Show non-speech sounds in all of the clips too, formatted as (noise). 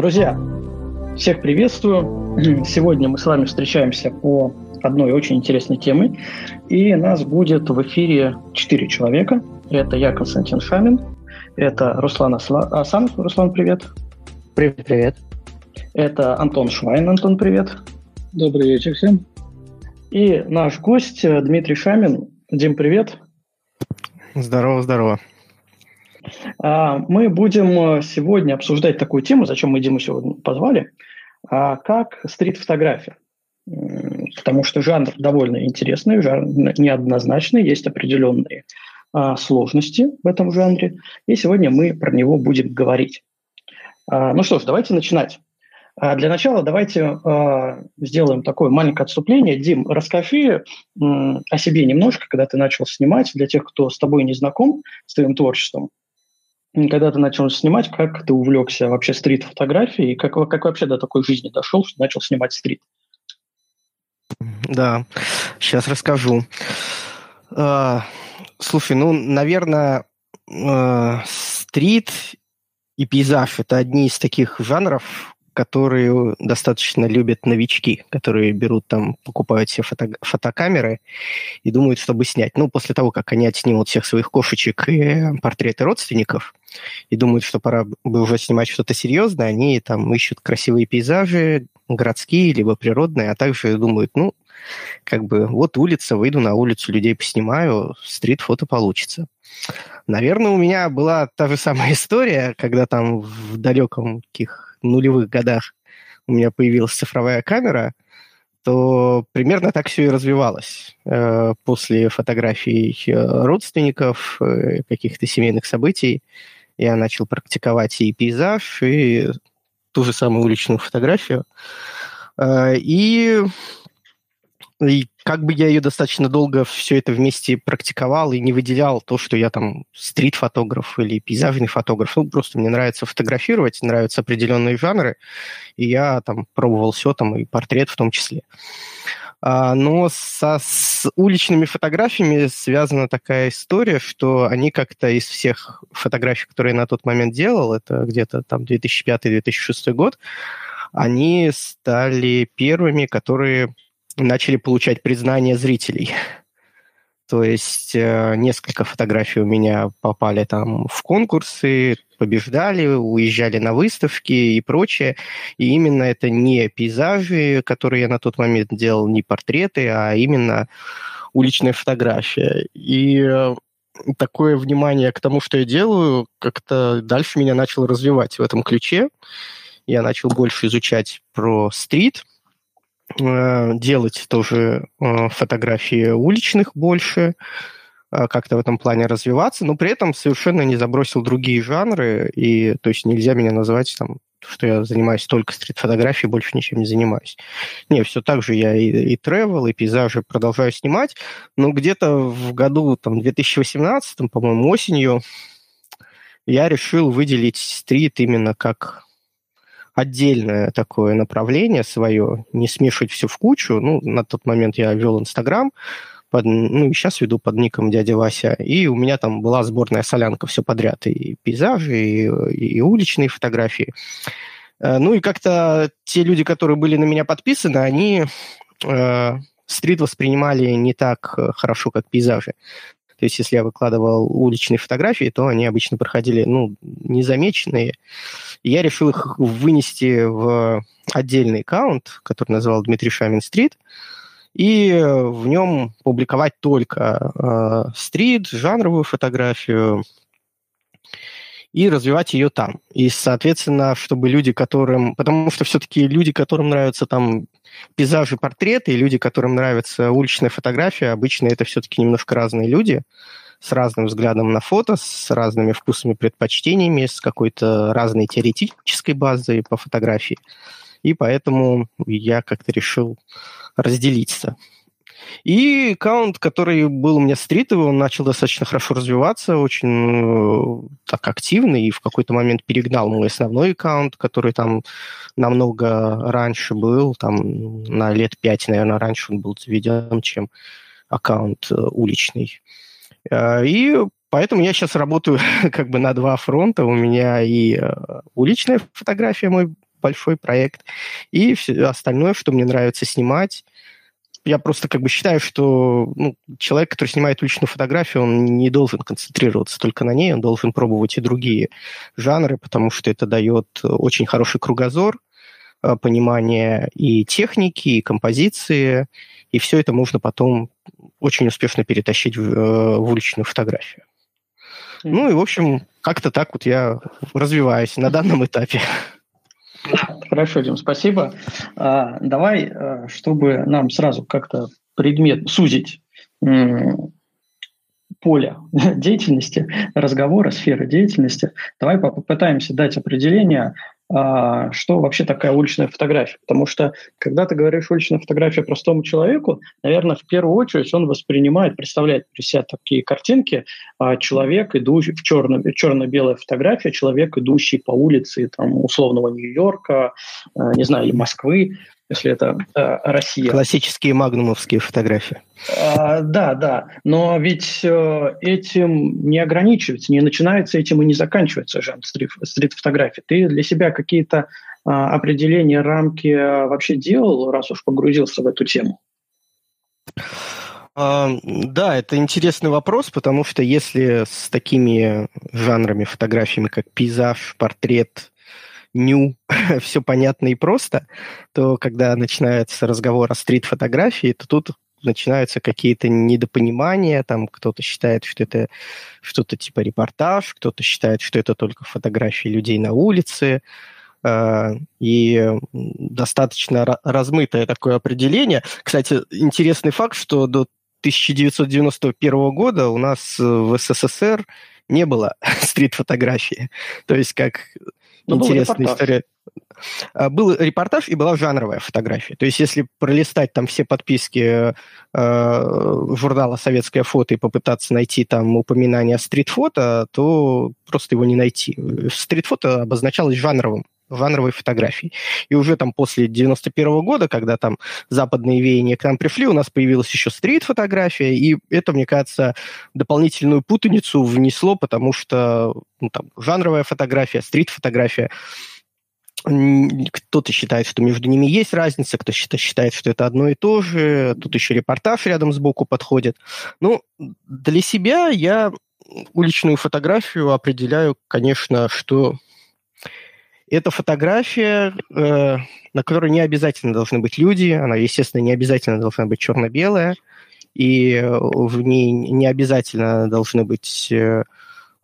Друзья, всех приветствую. (clears throat) Сегодня мы с вами встречаемся по одной очень интересной теме. И нас будет в эфире четыре человека. Это я, Константин Шамин. Это Руслан Асанов. Руслан, привет. Привет, привет. Это Антон Швайн. Антон, привет. Добрый вечер всем. И наш гость Дмитрий Шамин. Дим, привет. Здорово, здорово. А, мы будем сегодня обсуждать такую тему, зачем мы Диму сегодня позвали, а, как стрит-фотография. Потому что жанр довольно интересный, жанр неоднозначный, есть определенные а, сложности в этом жанре, и сегодня мы про него будем говорить. Ну что ж, давайте начинать. Для начала давайте сделаем такое маленькое отступление. Дим, расскажи о себе немножко, когда ты начал снимать, для тех, кто с тобой не знаком, с твоим творчеством. Когда ты начал снимать, как ты увлекся вообще стрит-фотографией, как, как вообще до такой жизни дошел, что начал снимать стрит? Да, сейчас расскажу. А, слушай, ну, наверное, а, стрит и пейзаж – это одни из таких жанров, которые достаточно любят новички, которые берут там, покупают себе фото фотокамеры и думают, чтобы снять. Ну, после того, как они отснимут всех своих кошечек и портреты родственников, и думают, что пора бы уже снимать что-то серьезное, они там ищут красивые пейзажи, городские, либо природные, а также думают, ну, как бы вот улица, выйду на улицу, людей поснимаю, стрит-фото получится. Наверное, у меня была та же самая (laughs) история, когда там в далеком каких нулевых годах у меня появилась цифровая камера, то примерно так все и развивалось. Э, после фотографий э, родственников, э, каких-то семейных событий, я начал практиковать и пейзаж, и ту же самую уличную фотографию. И и как бы я ее достаточно долго все это вместе практиковал и не выделял то, что я там стрит-фотограф или пейзажный фотограф. Ну, просто мне нравится фотографировать, нравятся определенные жанры, и я там пробовал все, там и портрет в том числе. А, но со, с уличными фотографиями связана такая история, что они как-то из всех фотографий, которые я на тот момент делал, это где-то там 2005-2006 год, они стали первыми, которые начали получать признание зрителей. То есть э, несколько фотографий у меня попали там в конкурсы, побеждали, уезжали на выставки и прочее. И именно это не пейзажи, которые я на тот момент делал, не портреты, а именно уличная фотография. И э, такое внимание к тому, что я делаю, как-то дальше меня начало развивать в этом ключе. Я начал больше изучать про стрит, делать тоже э, фотографии уличных больше, э, как-то в этом плане развиваться, но при этом совершенно не забросил другие жанры, и то есть нельзя меня называть там, что я занимаюсь только стрит-фотографией, больше ничем не занимаюсь. Не, все так же я и, и travel, и пейзажи продолжаю снимать, но где-то в году там 2018, по-моему, осенью я решил выделить стрит именно как отдельное такое направление свое, не смешивать все в кучу. Ну, на тот момент я вел Инстаграм, под, ну, и сейчас веду под ником дядя Вася, и у меня там была сборная солянка все подряд, и пейзажи, и, и уличные фотографии. Э, ну и как-то те люди, которые были на меня подписаны, они э, стрит воспринимали не так э, хорошо, как пейзажи. То есть, если я выкладывал уличные фотографии, то они обычно проходили, ну, незамеченные. Я решил их вынести в отдельный аккаунт, который называл Дмитрий Шамин Стрит, и в нем публиковать только э, стрит, жанровую фотографию, и развивать ее там. И, соответственно, чтобы люди, которым... Потому что все-таки люди, которым нравятся там пейзажи, портреты, и люди, которым нравится уличная фотография, обычно это все-таки немножко разные люди с разным взглядом на фото, с разными вкусами, предпочтениями, с какой-то разной теоретической базой по фотографии. И поэтому я как-то решил разделиться. И аккаунт, который был у меня стритовый, он начал достаточно хорошо развиваться, очень э, так активно, и в какой-то момент перегнал мой основной аккаунт, который там намного раньше был, там на лет пять, наверное, раньше он был заведен, чем аккаунт э, уличный. Э, и поэтому я сейчас работаю (laughs) как бы на два фронта. У меня и уличная фотография, мой большой проект. И все остальное, что мне нравится снимать, я просто как бы считаю, что ну, человек, который снимает уличную фотографию, он не должен концентрироваться только на ней, он должен пробовать и другие жанры, потому что это дает очень хороший кругозор, э, понимание и техники, и композиции, и все это можно потом очень успешно перетащить в, э, в уличную фотографию. Ну и, в общем, как-то так вот я развиваюсь на данном этапе. Хорошо, Дим, спасибо. А, давай, э, чтобы нам сразу как-то предмет сузить поле (laughs) деятельности, разговора, сферы деятельности, давай попытаемся дать определение а, что вообще такая уличная фотография. Потому что, когда ты говоришь уличная фотография простому человеку, наверное, в первую очередь он воспринимает, представляет при себе такие картинки, а, человек, идущий в черно, черно-белая фотография, человек, идущий по улице там, условного Нью-Йорка, а, не знаю, или Москвы, если это э, Россия. Классические магнумовские фотографии. А, да, да. Но ведь э, этим не ограничивается, не начинается этим и не заканчивается жанр стрит-фотографии. Ты для себя какие-то э, определения, рамки вообще делал, раз уж погрузился в эту тему? А, да, это интересный вопрос, потому что если с такими жанрами фотографиями, как пейзаж, портрет, ню, (laughs) все понятно и просто, то когда начинается разговор о стрит-фотографии, то тут начинаются какие-то недопонимания, там кто-то считает, что это что-то типа репортаж, кто-то считает, что это только фотографии людей на улице, а, и достаточно размытое такое определение. Кстати, интересный факт, что до 1991 года у нас в СССР не было (laughs) стрит-фотографии. То есть как ну, интересная история. А, был репортаж и была жанровая фотография. То есть, если пролистать там все подписки э, журнала «Советское фото» и попытаться найти там упоминание стрит-фото, то просто его не найти. Стрит-фото обозначалось жанровым жанровой фотографии. И уже там после 91 -го года, когда там западные веяния к нам пришли, у нас появилась еще стрит-фотография, и это, мне кажется, дополнительную путаницу внесло, потому что ну, там, жанровая фотография, стрит-фотография, кто-то считает, что между ними есть разница, кто считает, что это одно и то же. Тут еще репортаж рядом сбоку подходит. Ну, для себя я уличную фотографию определяю, конечно, что это фотография, э, на которой не обязательно должны быть люди, она, естественно, не обязательно должна быть черно-белая, и в ней не обязательно должны быть э,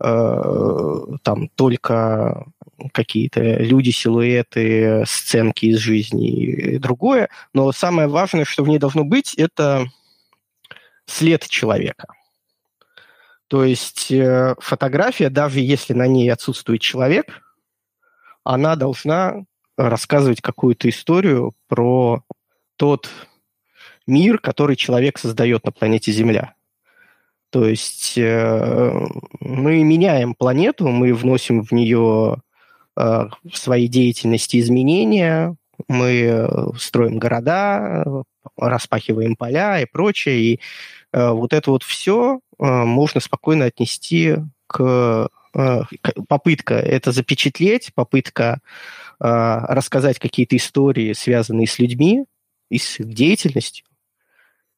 э, там только какие-то люди, силуэты, сценки из жизни и другое. Но самое важное, что в ней должно быть, это след человека. То есть э, фотография, даже если на ней отсутствует человек, она должна рассказывать какую-то историю про тот мир, который человек создает на планете Земля. То есть э, мы меняем планету, мы вносим в нее э, в своей деятельности изменения, мы строим города, распахиваем поля и прочее. И э, вот это вот все э, можно спокойно отнести к попытка это запечатлеть, попытка э, рассказать какие-то истории, связанные с людьми и с их деятельностью,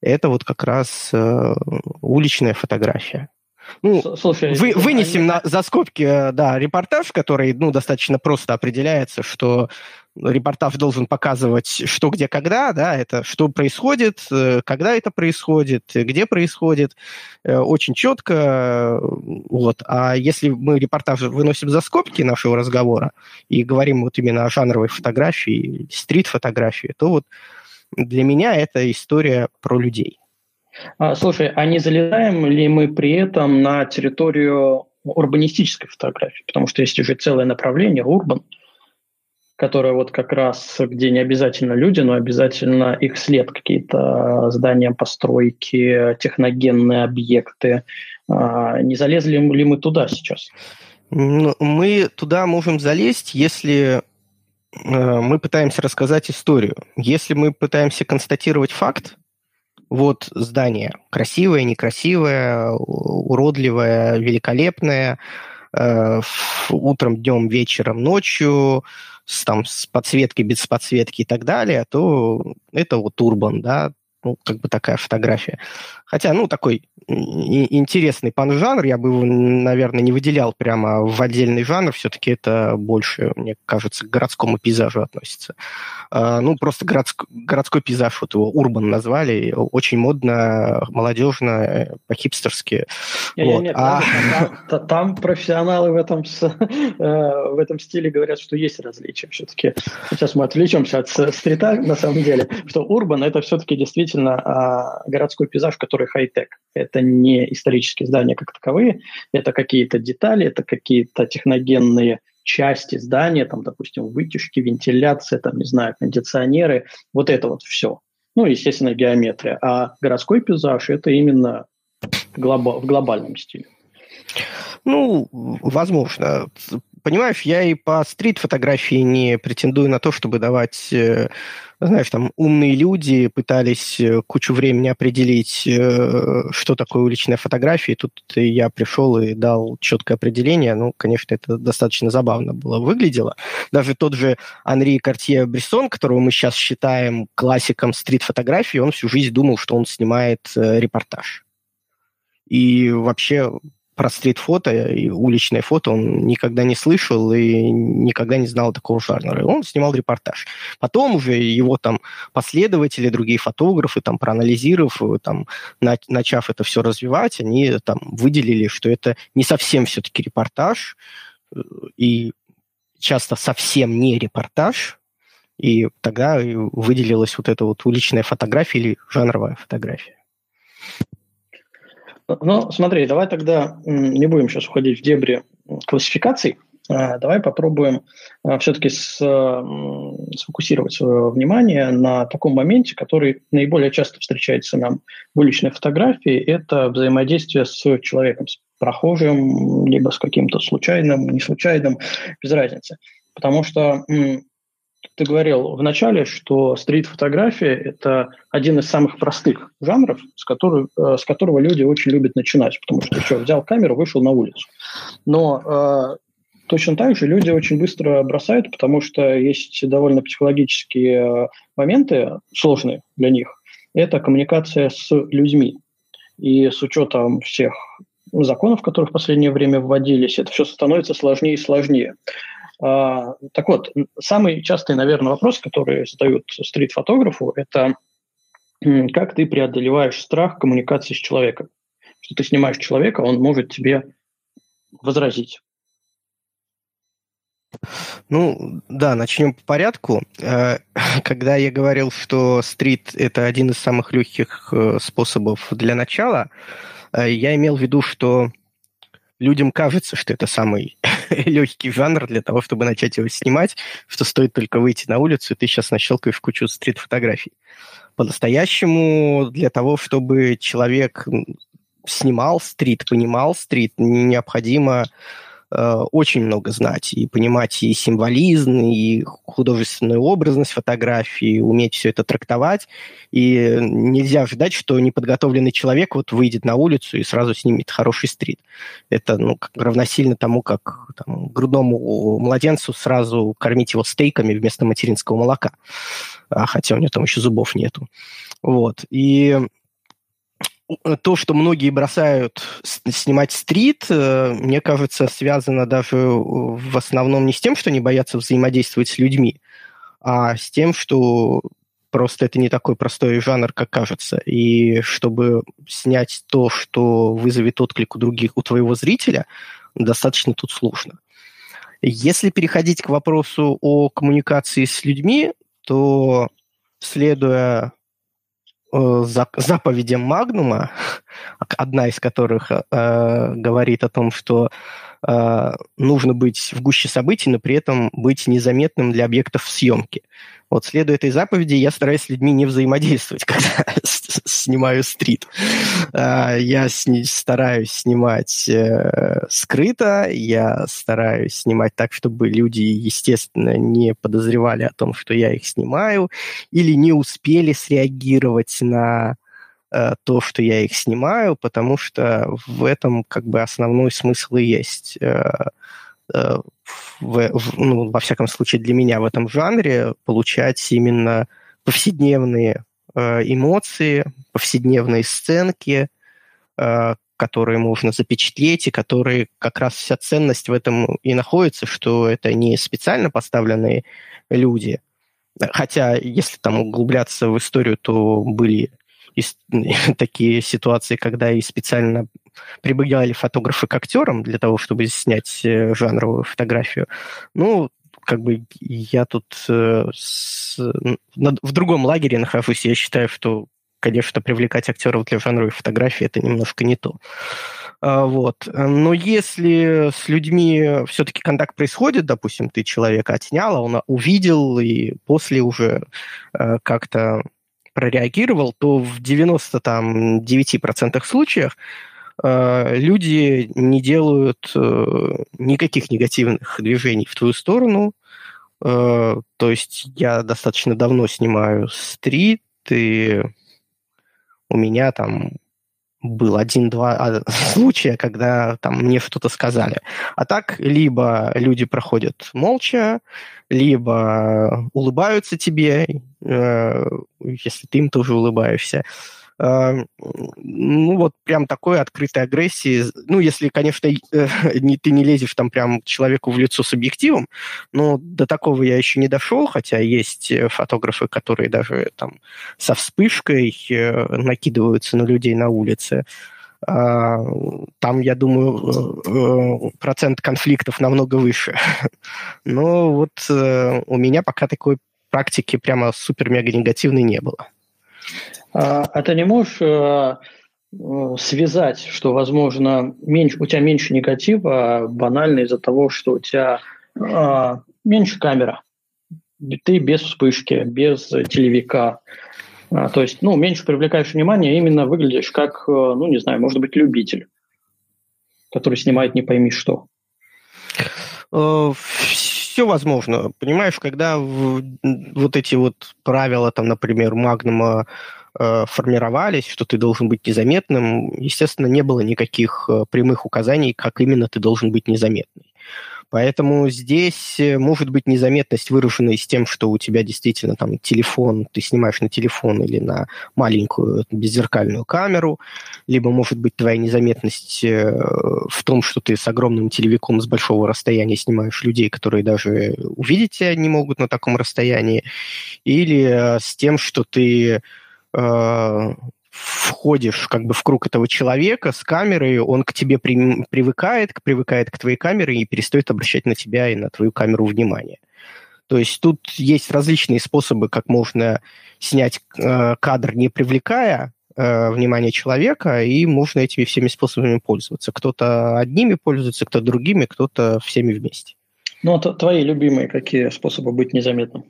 это вот как раз э, уличная фотография. Ну, Слушай, вы, вынесем они... на, за скобки, э, да, репортаж, который, ну, достаточно просто определяется, что репортаж должен показывать, что, где, когда, да, это что происходит, э, когда это происходит, где происходит, э, очень четко, вот. А если мы репортаж выносим за скобки нашего разговора и говорим вот именно о жанровой фотографии, стрит-фотографии, то вот для меня это история про людей. А, слушай, а не залезаем ли мы при этом на территорию урбанистической фотографии? Потому что есть уже целое направление, урбан, которое вот как раз, где не обязательно люди, но обязательно их след, какие-то здания, постройки, техногенные объекты. А, не залезли ли мы туда сейчас? Ну, мы туда можем залезть, если э, мы пытаемся рассказать историю. Если мы пытаемся констатировать факт, вот здание красивое, некрасивое, уродливое, великолепное, э, утром, днем, вечером, ночью, с, там, с подсветкой, без подсветки и так далее, то это вот урбан, да, ну, как бы такая фотография. Хотя, ну, такой интересный пан-жанр, я бы его, наверное, не выделял прямо в отдельный жанр, все-таки это больше, мне кажется, к городскому пейзажу относится. А, ну, просто городск, городской пейзаж, вот его урбан назвали, очень модно, молодежно, по-хипстерски. Нет, вот. нет, а... там, там профессионалы в этом, э, в этом стиле говорят, что есть различия все-таки. Сейчас мы отвлечемся от стрита, на самом деле, что урбан это все-таки действительно а, городской пейзаж, который хай-тек. Это это не исторические здания как таковые, это какие-то детали, это какие-то техногенные части здания, там, допустим, вытяжки, вентиляция, там, не знаю, кондиционеры, вот это вот все. Ну, естественно, геометрия. А городской пейзаж – это именно глоба- в глобальном стиле. Ну, возможно. Понимаешь, я и по стрит-фотографии не претендую на то, чтобы давать, э, знаешь, там умные люди пытались э, кучу времени определить, э, что такое уличная фотография, и тут я пришел и дал четкое определение. Ну, конечно, это достаточно забавно было выглядело. Даже тот же Анри Картье-Брессон, которого мы сейчас считаем классиком стрит-фотографии, он всю жизнь думал, что он снимает репортаж. И вообще про стрит-фото и уличное фото он никогда не слышал и никогда не знал такого жанра. Он снимал репортаж. Потом уже его там последователи, другие фотографы, там, проанализировав, там, на, начав это все развивать, они там выделили, что это не совсем все-таки репортаж, э, и часто совсем не репортаж, и тогда выделилась вот эта вот уличная фотография или жанровая фотография. Ну, смотри, давай тогда не будем сейчас уходить в дебри классификаций. А, давай попробуем а, все-таки сфокусировать свое внимание на таком моменте, который наиболее часто встречается нам в уличной фотографии. Это взаимодействие с человеком, с прохожим, либо с каким-то случайным, не случайным, без разницы. Потому что ты говорил в начале, что стрит-фотография – это один из самых простых жанров, с, которого, э, с которого люди очень любят начинать, потому что что, взял камеру, вышел на улицу. Но э, точно так же люди очень быстро бросают, потому что есть довольно психологические э, моменты, сложные для них. Это коммуникация с людьми. И с учетом всех законов, которые в последнее время вводились, это все становится сложнее и сложнее. А, так вот, самый частый, наверное, вопрос, который задают стрит-фотографу, это как ты преодолеваешь страх коммуникации с человеком. Что ты снимаешь человека, он может тебе возразить. Ну, да, начнем по порядку. Э, (laughs) когда я говорил, что стрит – это один из самых легких э, способов для начала, э, я имел в виду, что людям кажется, что это самый (laughs) легкий жанр для того, чтобы начать его снимать, что стоит только выйти на улицу, и ты сейчас нащелкаешь кучу стрит-фотографий. По-настоящему для того, чтобы человек снимал стрит, понимал стрит, необходимо очень много знать и понимать и символизм, и художественную образность фотографии, уметь все это трактовать. И нельзя ждать, что неподготовленный человек вот выйдет на улицу и сразу снимет хороший стрит. Это ну, как, равносильно тому, как там, грудному младенцу сразу кормить его стейками вместо материнского молока. А, хотя у него там еще зубов нету. Вот. И то, что многие бросают снимать стрит, э, мне кажется, связано даже в основном не с тем, что они боятся взаимодействовать с людьми, а с тем, что просто это не такой простой жанр, как кажется. И чтобы снять то, что вызовет отклик у других, у твоего зрителя, достаточно тут сложно. Если переходить к вопросу о коммуникации с людьми, то следуя Э, заповедям Магнума, (laughs) одна из которых э, говорит о том, что э, нужно быть в гуще событий, но при этом быть незаметным для объектов съемки. Вот следуя этой заповеди, я стараюсь с людьми не взаимодействовать, (laughs) когда снимаю стрит. А, я стараюсь снимать э, скрыто, я стараюсь снимать так, чтобы люди, естественно, не подозревали о том, что я их снимаю, или не успели среагировать на э, то, что я их снимаю, потому что в этом как бы основной смысл и есть. Э, в, в, ну, во всяком случае, для меня в этом жанре получать именно повседневные эмоции, повседневные сценки, э, которые можно запечатлеть, и которые как раз вся ценность в этом и находится, что это не специально поставленные люди. Хотя, если там углубляться в историю, то были (laughs) такие ситуации, когда и специально прибегали фотографы к актерам для того, чтобы снять э, жанровую фотографию. Ну, как бы я тут э, с, в другом лагере нахожусь. Я считаю, что конечно, привлекать актеров для жанровой фотографии это немножко не то. А, вот. Но если с людьми все-таки контакт происходит, допустим, ты человека отснял, а он увидел и после уже э, как-то прореагировал, то в 99% случаях люди не делают э, никаких негативных движений в твою сторону. То есть я достаточно давно снимаю стрит, и у меня там был один-два а, (laughs) случая, когда там мне что-то сказали. А так, либо люди проходят молча, либо улыбаются тебе, э, если ты им тоже улыбаешься. Эм, ну, вот прям такой открытой агрессии, ну, если, конечно, э, (laughs) не, ты не лезешь там прям человеку в лицо с объективом, но до такого я еще не дошел, хотя есть э, фотографы, которые даже там со вспышкой э, накидываются на людей на улице. А, там, я думаю, процент конфликтов намного выше. (laughs) Но вот у меня пока такой практики прямо супер-мега негативной не было. А, а ты не можешь э, э, связать, что, возможно, меньше, у тебя меньше негатива, а банально из-за того, что у тебя а, меньше камера. Ты без вспышки, без телевика. А, то есть, ну, меньше привлекаешь внимание, именно выглядишь как, э, ну, не знаю, может быть, любитель, который снимает не пойми что. Все возможно. Понимаешь, когда вот эти вот правила, там, например, Магнума Э, формировались, что ты должен быть незаметным, естественно, не было никаких э, прямых указаний, как именно ты должен быть незаметный. Поэтому здесь э, может быть незаметность выражена с тем, что у тебя действительно там телефон, ты снимаешь на телефон или на маленькую беззеркальную камеру, либо может быть твоя незаметность в том, что ты с огромным телевиком с большого расстояния снимаешь людей, которые даже увидеть тебя не могут на таком расстоянии, или с тем, что ты э, входишь как бы в круг этого человека с камерой, он к тебе при, привыкает, привыкает к твоей камере и перестает обращать на тебя и на твою камеру внимание. То есть тут есть различные способы, как можно снять э, кадр, не привлекая э, внимание человека, и можно этими всеми способами пользоваться. Кто-то одними пользуется, кто-то другими, кто-то всеми вместе. Ну, а твои любимые какие способы быть незаметным?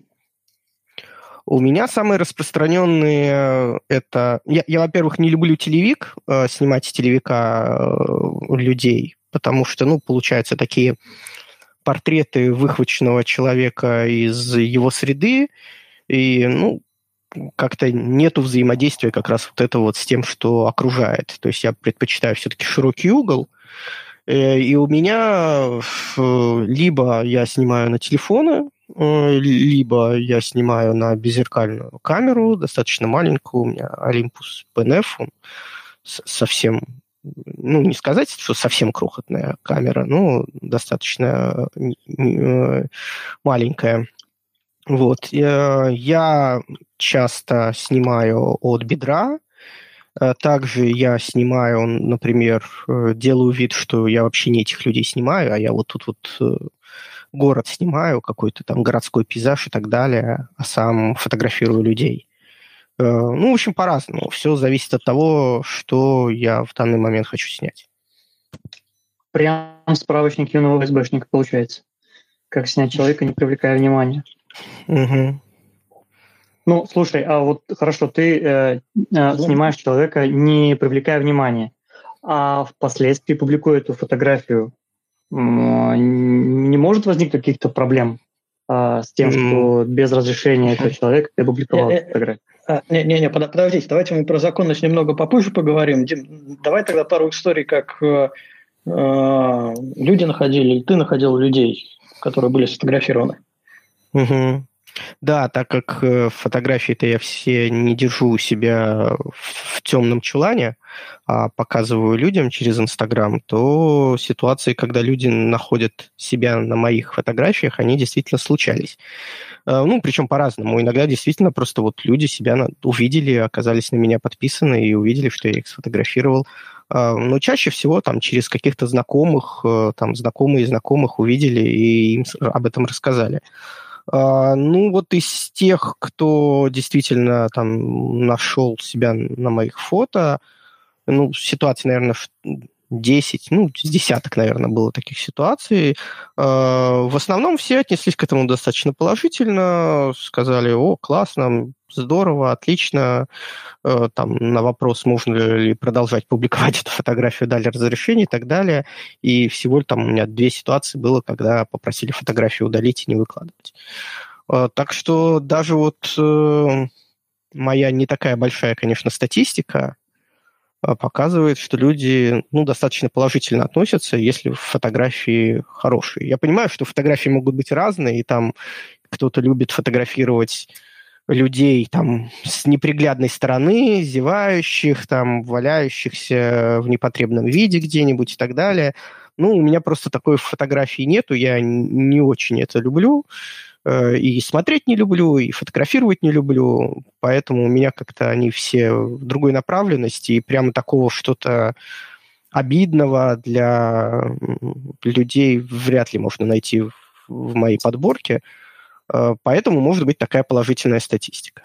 У меня самые распространенные э, это... Я, я во-первых, не люблю телевик, э, снимать с телевика э, людей, потому что, ну, получаются такие портреты выхваченного человека из его среды, и, ну, как-то нету взаимодействия как раз вот это вот с тем, что окружает. То есть я предпочитаю все-таки широкий угол, и у меня либо я снимаю на телефоны, Э, либо я снимаю на беззеркальную камеру, достаточно маленькую, у меня Olympus PNF, он совсем, ну, не сказать, что совсем крохотная камера, но достаточно э, маленькая. Вот. Я часто снимаю от бедра, также я снимаю, например, э, делаю вид, что я вообще не этих людей снимаю, а я вот тут вот город снимаю, какой-то там городской пейзаж и так далее, а сам фотографирую людей. Э, ну, в общем, по-разному. Все зависит от того, что я в данный момент хочу снять. Прям справочник юного СБшника получается. Как снять человека, не привлекая внимания. Угу. Ну, слушай, а вот хорошо, ты э, э, снимаешь человека, не привлекая внимания, а впоследствии публикуя эту фотографию не может возникнуть каких-то проблем? а, с тем, mm-hmm. что без разрешения этого человека ты опубликовал фотографию. Не-не-не, подождите, давайте мы про законность немного попозже поговорим. Дим, давай тогда пару историй, как э, э люди находили, или ты находил людей, которые были сфотографированы. Угу. Да, так как э, фотографии-то я все не держу у себя в темном чулане, а показываю людям через Инстаграм, то ситуации, когда люди находят себя на моих фотографиях, они действительно случались. Э, ну, причем по-разному. Иногда действительно просто вот люди себя увидели, оказались на меня подписаны и увидели, что я их сфотографировал. Э, но чаще всего там через каких-то знакомых, там знакомые знакомых увидели и им об этом рассказали. А, ну, вот из тех, кто действительно там нашел себя на моих фото, ну, ситуации, наверное, 10, ну, с десяток, наверное, было таких ситуаций. А, в основном все отнеслись к этому достаточно положительно, сказали, о, классно, здорово, отлично. А, там на вопрос, можно ли продолжать публиковать эту фотографию, дали разрешение и так далее. И всего там у меня две ситуации было, когда попросили фотографию удалить и не выкладывать. А, так что даже вот э, моя не такая большая, конечно, статистика, показывает, что люди ну, достаточно положительно относятся, если фотографии хорошие. Я понимаю, что фотографии могут быть разные, и там кто-то любит фотографировать людей там с неприглядной стороны, зевающих, там, валяющихся в непотребном виде где-нибудь и так далее. Ну, у меня просто такой фотографии нету, я не очень это люблю. Э, и смотреть не люблю, и фотографировать не люблю, поэтому у меня как-то они все в другой направленности, и прямо такого что-то обидного для людей вряд ли можно найти в моей подборке, поэтому может быть такая положительная статистика.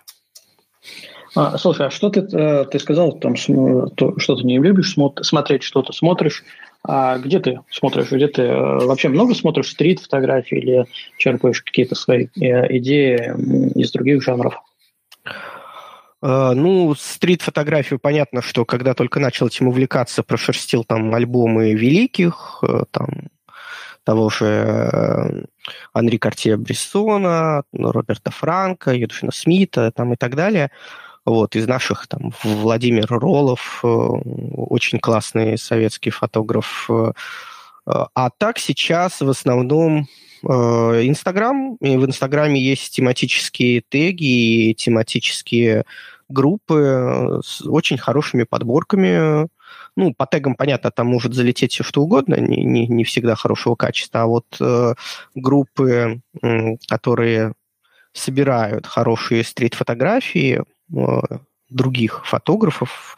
А, слушай, а что ты, э, ты сказал, там, что ты не любишь смотреть, что-то смотришь, а где ты смотришь? Где ты э, вообще много смотришь стрит-фотографии или черпаешь какие-то свои э, идеи из других жанров? Ну, стрит-фотографию, понятно, что когда только начал этим увлекаться, прошерстил там альбомы великих, там того же Анри Картье Брессона, Роберта Франка, Юдшина Смита там и так далее – вот, из наших там Владимир Роллов, э, очень классный советский фотограф. Э, а так сейчас в основном э, Инстаграм. И в Инстаграме есть тематические теги и тематические группы с очень хорошими подборками. Ну, по тегам, понятно, там может залететь все что угодно, не, не, не всегда хорошего качества. А вот э, группы, э, которые собирают хорошие стрит-фотографии, Э, других фотографов.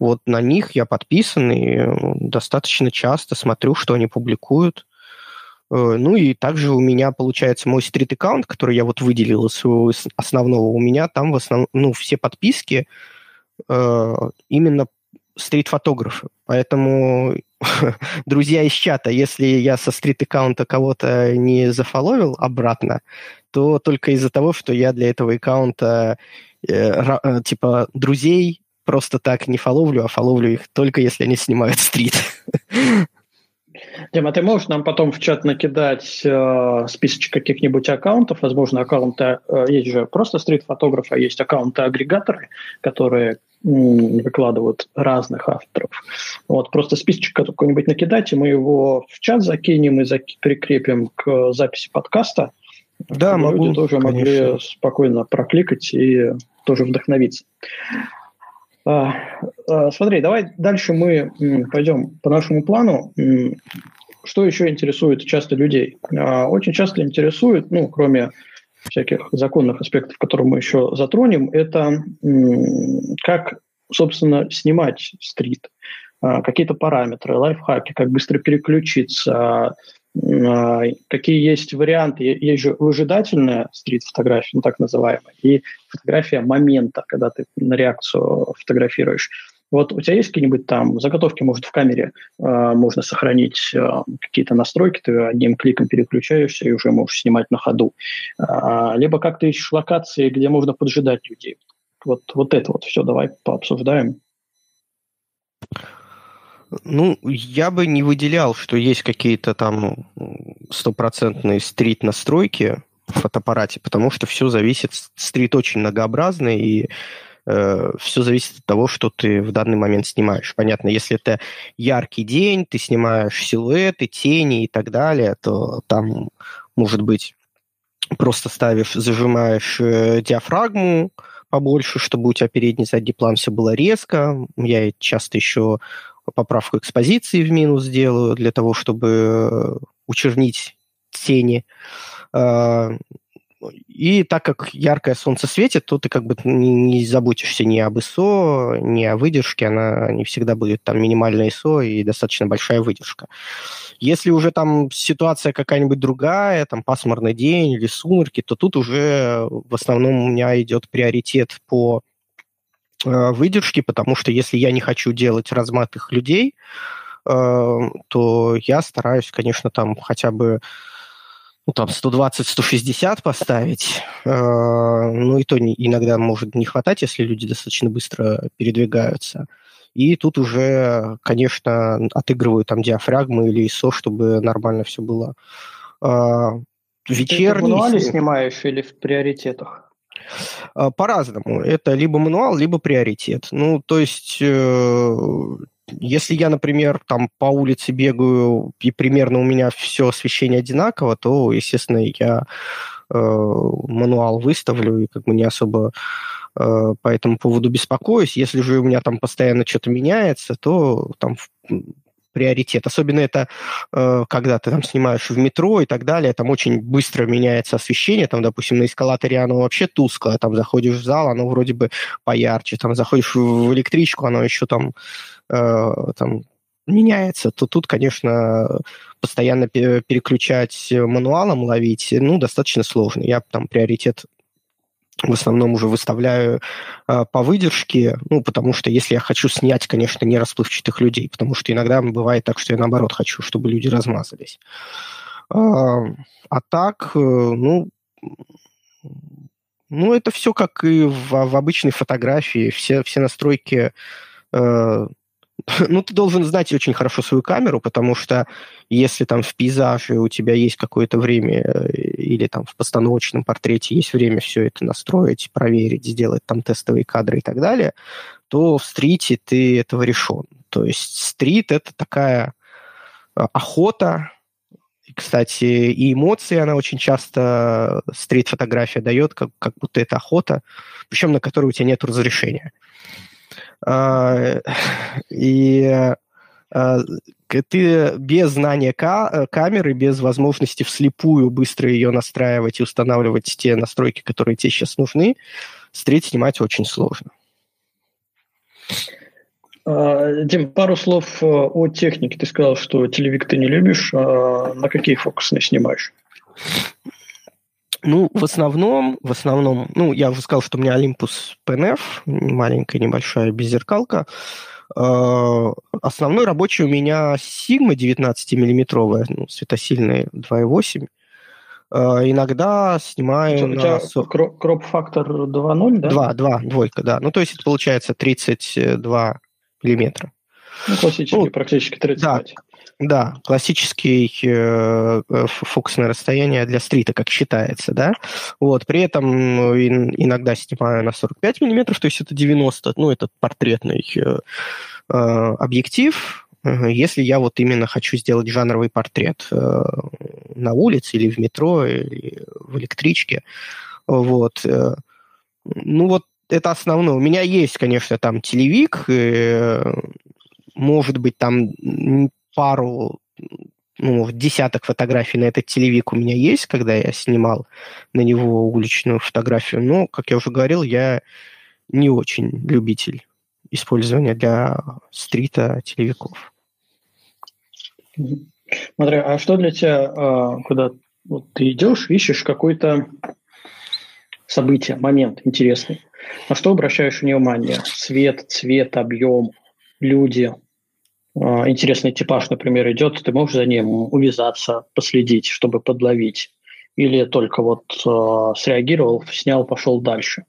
Вот на них я подписан и э, достаточно часто смотрю, что они публикуют. Э, ну и также у меня получается мой стрит-аккаунт, который я вот выделил из своего основного. У меня там в основном, ну, все подписки э, именно стрит-фотографы. Поэтому, (laughs) друзья из чата, если я со стрит-аккаунта кого-то не зафоловил обратно, то только из-за того, что я для этого аккаунта Э, э, типа друзей просто так не фоловлю, а фоловлю их только если они снимают стрит. (laughs) Дима, ты можешь нам потом в чат накидать э, списочек каких-нибудь аккаунтов? Возможно, аккаунты, э, есть же просто стрит-фотограф, а есть аккаунты-агрегаторы, которые м, выкладывают разных авторов. Вот, просто списочек какой-нибудь накидайте, мы его в чат закинем и зак- прикрепим к записи подкаста. Да, могу. Люди тоже конечно. могли спокойно прокликать и тоже вдохновиться. А, а, смотри, давай дальше мы пойдем по нашему плану. Что еще интересует часто людей? А, очень часто интересует, ну, кроме всяких законных аспектов, которые мы еще затронем, это как, собственно, снимать стрит, какие-то параметры, лайфхаки, как быстро переключиться, какие есть варианты. Есть же выжидательная стрит-фотография, ну так называемая, и фотография момента, когда ты на реакцию фотографируешь. Вот у тебя есть какие-нибудь там заготовки, может, в камере э, можно сохранить э, какие-то настройки, ты одним кликом переключаешься и уже можешь снимать на ходу. Э, либо как ты ищешь локации, где можно поджидать людей. Вот, вот это вот все давай пообсуждаем. Ну, я бы не выделял, что есть какие-то там стопроцентные стрит-настройки фотоаппарате, потому что все зависит, стрит очень многообразный, и э, все зависит от того, что ты в данный момент снимаешь. Понятно, если это яркий день, ты снимаешь силуэты, тени и так далее, то там может быть просто ставишь, зажимаешь э, диафрагму побольше, чтобы у тебя передний задний план все было резко. Я часто еще поправку экспозиции в минус делаю для того, чтобы э, учернить тени. А, и так как яркое солнце светит, то ты как бы не заботишься ни об ISO, ни о выдержке, она не всегда будет там минимальная ISO и достаточно большая выдержка. Если уже там ситуация какая-нибудь другая, там пасмурный день или сумерки, то тут уже в основном у меня идет приоритет по э, выдержке, потому что если я не хочу делать разматых людей, э, то я стараюсь, конечно, там хотя бы ну, там 120-160 поставить. Э, ну, и то иногда может не хватать, если люди достаточно быстро передвигаются. И тут уже, конечно, отыгрываю там диафрагмы или ISO, чтобы нормально все было. Э, вечерний... Ты в снимаешь или в приоритетах? Э, по-разному. Это либо мануал, либо приоритет. Ну, то есть если я, например, там по улице бегаю, и примерно у меня все освещение одинаково, то, естественно, я э, мануал выставлю и как бы не особо э, по этому поводу беспокоюсь. Если же у меня там постоянно что-то меняется, то там приоритет. Особенно это, э, когда ты там снимаешь в метро и так далее, там очень быстро меняется освещение, там, допустим, на эскалаторе оно вообще тусклое, там заходишь в зал, оно вроде бы поярче, там заходишь в электричку, оно еще там, э, там меняется, то тут, конечно, постоянно переключать мануалом, ловить, ну, достаточно сложно. Я там приоритет в основном уже выставляю э, по выдержке, ну, потому что если я хочу снять, конечно, не расплывчатых людей, потому что иногда бывает так, что я наоборот хочу, чтобы люди размазались. Э, а так, э, ну, ну, это все как и в, в обычной фотографии, все, все настройки э, (laughs) ну, ты должен знать очень хорошо свою камеру, потому что если там в пейзаже у тебя есть какое-то время э, или там в постановочном портрете есть время все это настроить, проверить, сделать там тестовые кадры и так далее, то в стрите ты этого решен. То есть стрит – это такая э, охота, кстати, и эмоции она очень часто стрит-фотография дает, как, как будто это охота, причем на которой у тебя нет разрешения. А, и а, ты без знания камеры, без возможности вслепую быстро ее настраивать и устанавливать те настройки, которые тебе сейчас нужны, стрит снимать очень сложно. А, Дим, пару слов э, о технике. Ты сказал, что телевик ты не любишь. На какие фокусные снимаешь? Ну, в основном, в основном, ну, я уже сказал, что у меня Olympus PNF, маленькая небольшая беззеркалка. Э, основной рабочий у меня Sigma 19-миллиметровая, ну, светосильная 2.8. Э, иногда снимаю... У тебя на... кроп-фактор 2.0, да? 2, 2, двойка, да. Ну, то есть это получается 32 миллиметра. Ну, классический, ну, практически 35. Да, да, классический э, э фокусное расстояние для стрита, как считается, да. Вот, при этом э, иногда снимаю на 45 миллиметров, то есть это 90, ну, это портретный э, э, объектив, если я вот именно хочу сделать жанровый портрет э, на улице или в метро, или в электричке, вот. Э, ну, вот это основное. У меня есть, конечно, там телевик, э, может быть, там пару, ну, десяток фотографий на этот телевик у меня есть, когда я снимал на него уличную фотографию. Но, как я уже говорил, я не очень любитель использования для стрита телевиков. Смотри, а что для тебя, а, когда вот ты идешь, ищешь какое-то событие, момент интересный, на что обращаешь внимание? Свет, цвет, объем, люди, интересный типаж, например, идет, ты можешь за ним увязаться, последить, чтобы подловить. Или только вот э, среагировал, снял, пошел дальше.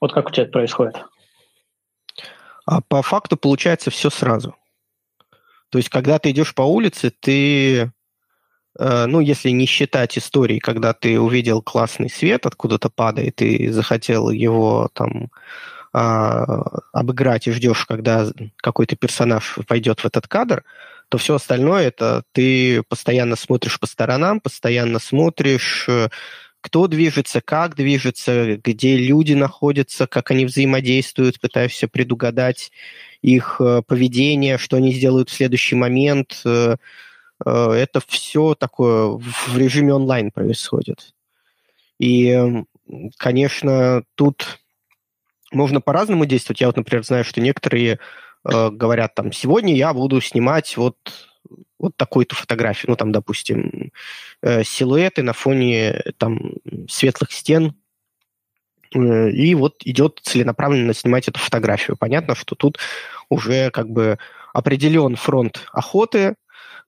Вот как у тебя это происходит? А по факту получается все сразу. То есть, когда ты идешь по улице, ты Э, ну, если не считать истории, когда ты увидел классный свет, откуда-то падает, и захотел его там а, обыграть и ждешь, когда какой-то персонаж пойдет в этот кадр, то все остальное это ты постоянно смотришь по сторонам, постоянно смотришь, э, кто движется, как движется, где люди находятся, как они взаимодействуют, пытаешься предугадать их э, поведение, что они сделают в следующий момент. Э, это все такое в режиме онлайн происходит. И, конечно, тут можно по-разному действовать. Я вот, например, знаю, что некоторые э, говорят там, сегодня я буду снимать вот, вот такую-то фотографию, ну, там, допустим, э, силуэты на фоне там светлых стен, э, и вот идет целенаправленно снимать эту фотографию. Понятно, что тут уже как бы определен фронт охоты,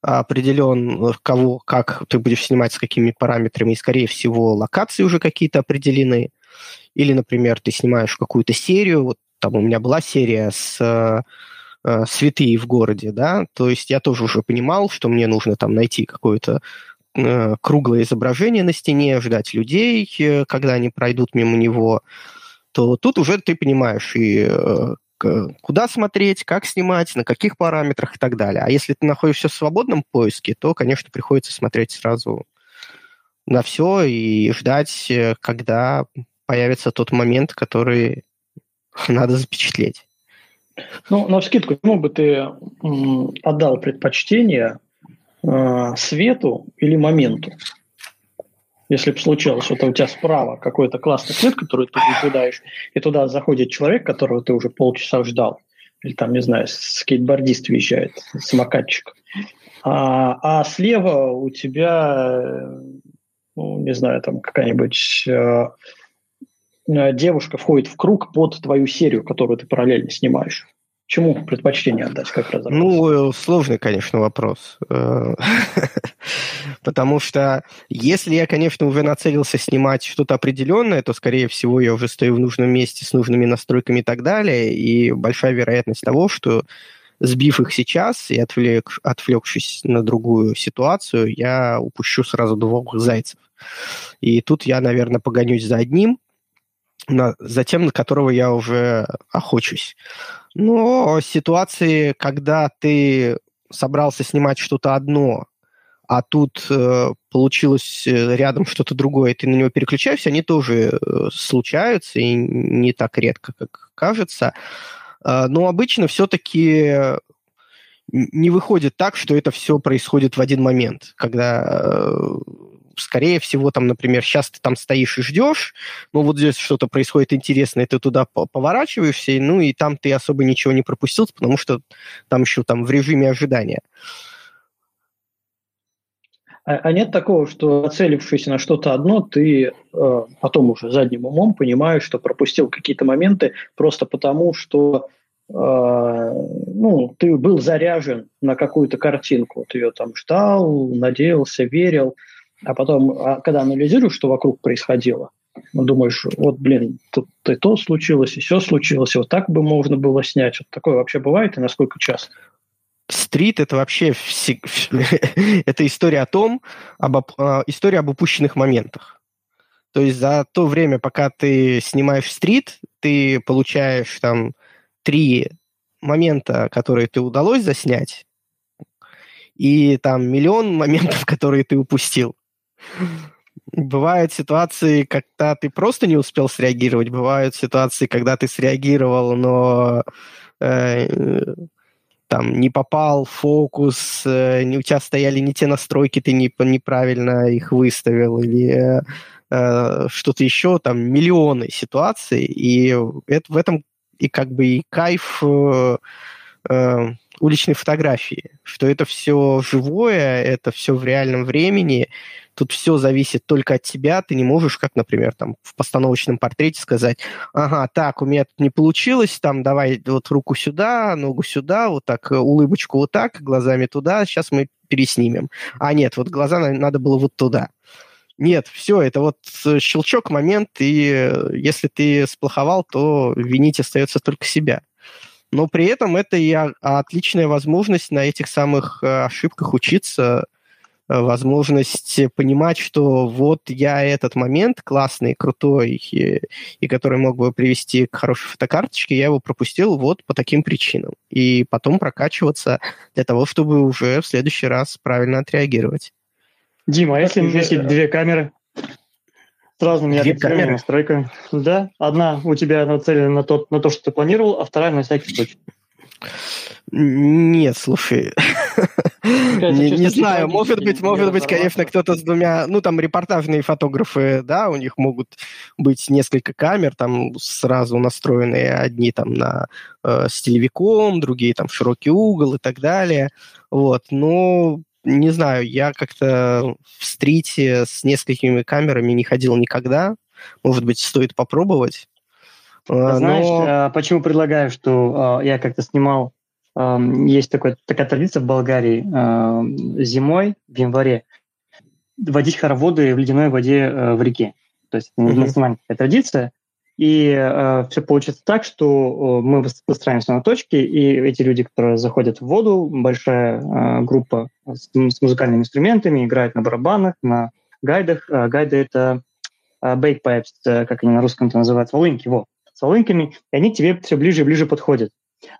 определен, э, кого, как ты будешь снимать, с какими параметрами, и, скорее всего, локации уже какие-то определены. Или, например, ты снимаешь какую-то серию, вот там у меня была серия с э, э, святые в городе, да, то есть я тоже уже понимал, что мне нужно там найти какое-то э, круглое изображение на стене, ждать людей, э, когда они пройдут мимо него, то тут уже ты понимаешь и э, куда смотреть, как снимать, на каких параметрах и так далее. А если ты находишься в свободном поиске, то, конечно, приходится смотреть сразу на все и ждать, э, когда появится тот момент, который (laughs) надо запечатлеть. Ну, на вскидку, кому бы ты отдал предпочтение э, свету или моменту? если бы случилось, вот у тебя справа какой-то классный цвет, который ты наблюдаешь, и туда заходит человек, которого ты уже полчаса ждал, или там, не знаю, скейтбордист въезжает, самокатчик, а, а слева у тебя, ну, не знаю, там какая-нибудь э девушка входит в круг под твою серию, которую ты параллельно снимаешь. Чему предпочтение отдать, как разобраться? Ну, сложный, конечно, вопрос. Э, (laughs) потому что если я, конечно, уже нацелился снимать что-то определенное, то, скорее всего, я уже стою в нужном месте с нужными настройками и так далее, и большая вероятность того, что сбив их сейчас и отвлек, отвлекшись на другую ситуацию, я упущу сразу двух зайцев. И тут я, наверное, погонюсь за одним, на, за тем, на которого я уже охочусь. Но ситуации, когда ты собрался снимать что-то одно, а тут э, получилось э, рядом что-то другое, ты на него переключаешься, они тоже э, случаются, и не так редко, как кажется. Э, но обычно все-таки не выходит так, что это все происходит в один момент, когда э, скорее всего, там, например, сейчас ты там стоишь и ждешь, но вот здесь что-то происходит интересное, ты туда поворачиваешься, ну и там ты особо ничего не пропустил, потому что там еще там в режиме ожидания. А, а нет такого, что нацелившись на что-то одно, ты э, потом уже задним умом понимаешь, что пропустил какие-то моменты просто потому, что э, ну, ты был заряжен на какую-то картинку, ты ее там ждал, надеялся, верил, а потом, а когда анализируешь, что вокруг происходило, ну, думаешь, вот, блин, тут и то случилось, и все случилось, и вот так бы можно было снять. Вот такое вообще бывает, и насколько часто? Стрит это вообще (laughs) это история о том, об, а, история об упущенных моментах. То есть за то время, пока ты снимаешь стрит, ты получаешь там три момента, которые ты удалось заснять, и там миллион моментов, (laughs) которые ты упустил. Бывают ситуации, когда ты просто не успел среагировать, бывают ситуации, когда ты среагировал, но э, там не попал фокус, э, у тебя стояли не те настройки, ты не, неправильно их выставил, или э, что-то еще, там миллионы ситуаций, и это, в этом и как бы и кайф э, э, уличной фотографии, что это все живое, это все в реальном времени, тут все зависит только от тебя, ты не можешь, как, например, там в постановочном портрете сказать, ага, так, у меня тут не получилось, там, давай вот руку сюда, ногу сюда, вот так, улыбочку вот так, глазами туда, сейчас мы переснимем. А нет, вот глаза надо было вот туда. Нет, все, это вот щелчок, момент, и если ты сплоховал, то винить остается только себя но при этом это и отличная возможность на этих самых э, ошибках учиться, возможность понимать, что вот я этот момент классный, крутой, и, и который мог бы привести к хорошей фотокарточке, я его пропустил вот по таким причинам. И потом прокачиваться для того, чтобы уже в следующий раз правильно отреагировать. Дима, а если есть две камеры с разными объективными настройками? Да, одна у тебя нацелена на то, на то, что ты планировал, а вторая на всякий случай. Нет, слушай, (laughs) не, не знаю, может быть, может быть, конечно, кто-то с двумя, ну, там, репортажные фотографы, да, у них могут быть несколько камер, там, сразу настроенные, одни там на э, с телевиком, другие там в широкий угол и так далее, вот, но не знаю, я как-то в стрите с несколькими камерами не ходил никогда, может быть, стоит попробовать. А, знаешь, но... А, почему предлагаю, что а, я как-то снимал есть такой, такая традиция в Болгарии зимой, в январе, водить хороводы в ледяной воде э, в реке. То есть mm-hmm. национальная традиция. И э, все получится так, что мы выстраиваемся на точке, и эти люди, которые заходят в воду, большая э, группа с, с музыкальными инструментами, играют на барабанах, на гайдах. Э, гайды — это э, bagpipes, э, как они на русском это называют, волынки, вот, с волынками, и они к тебе все ближе и ближе подходят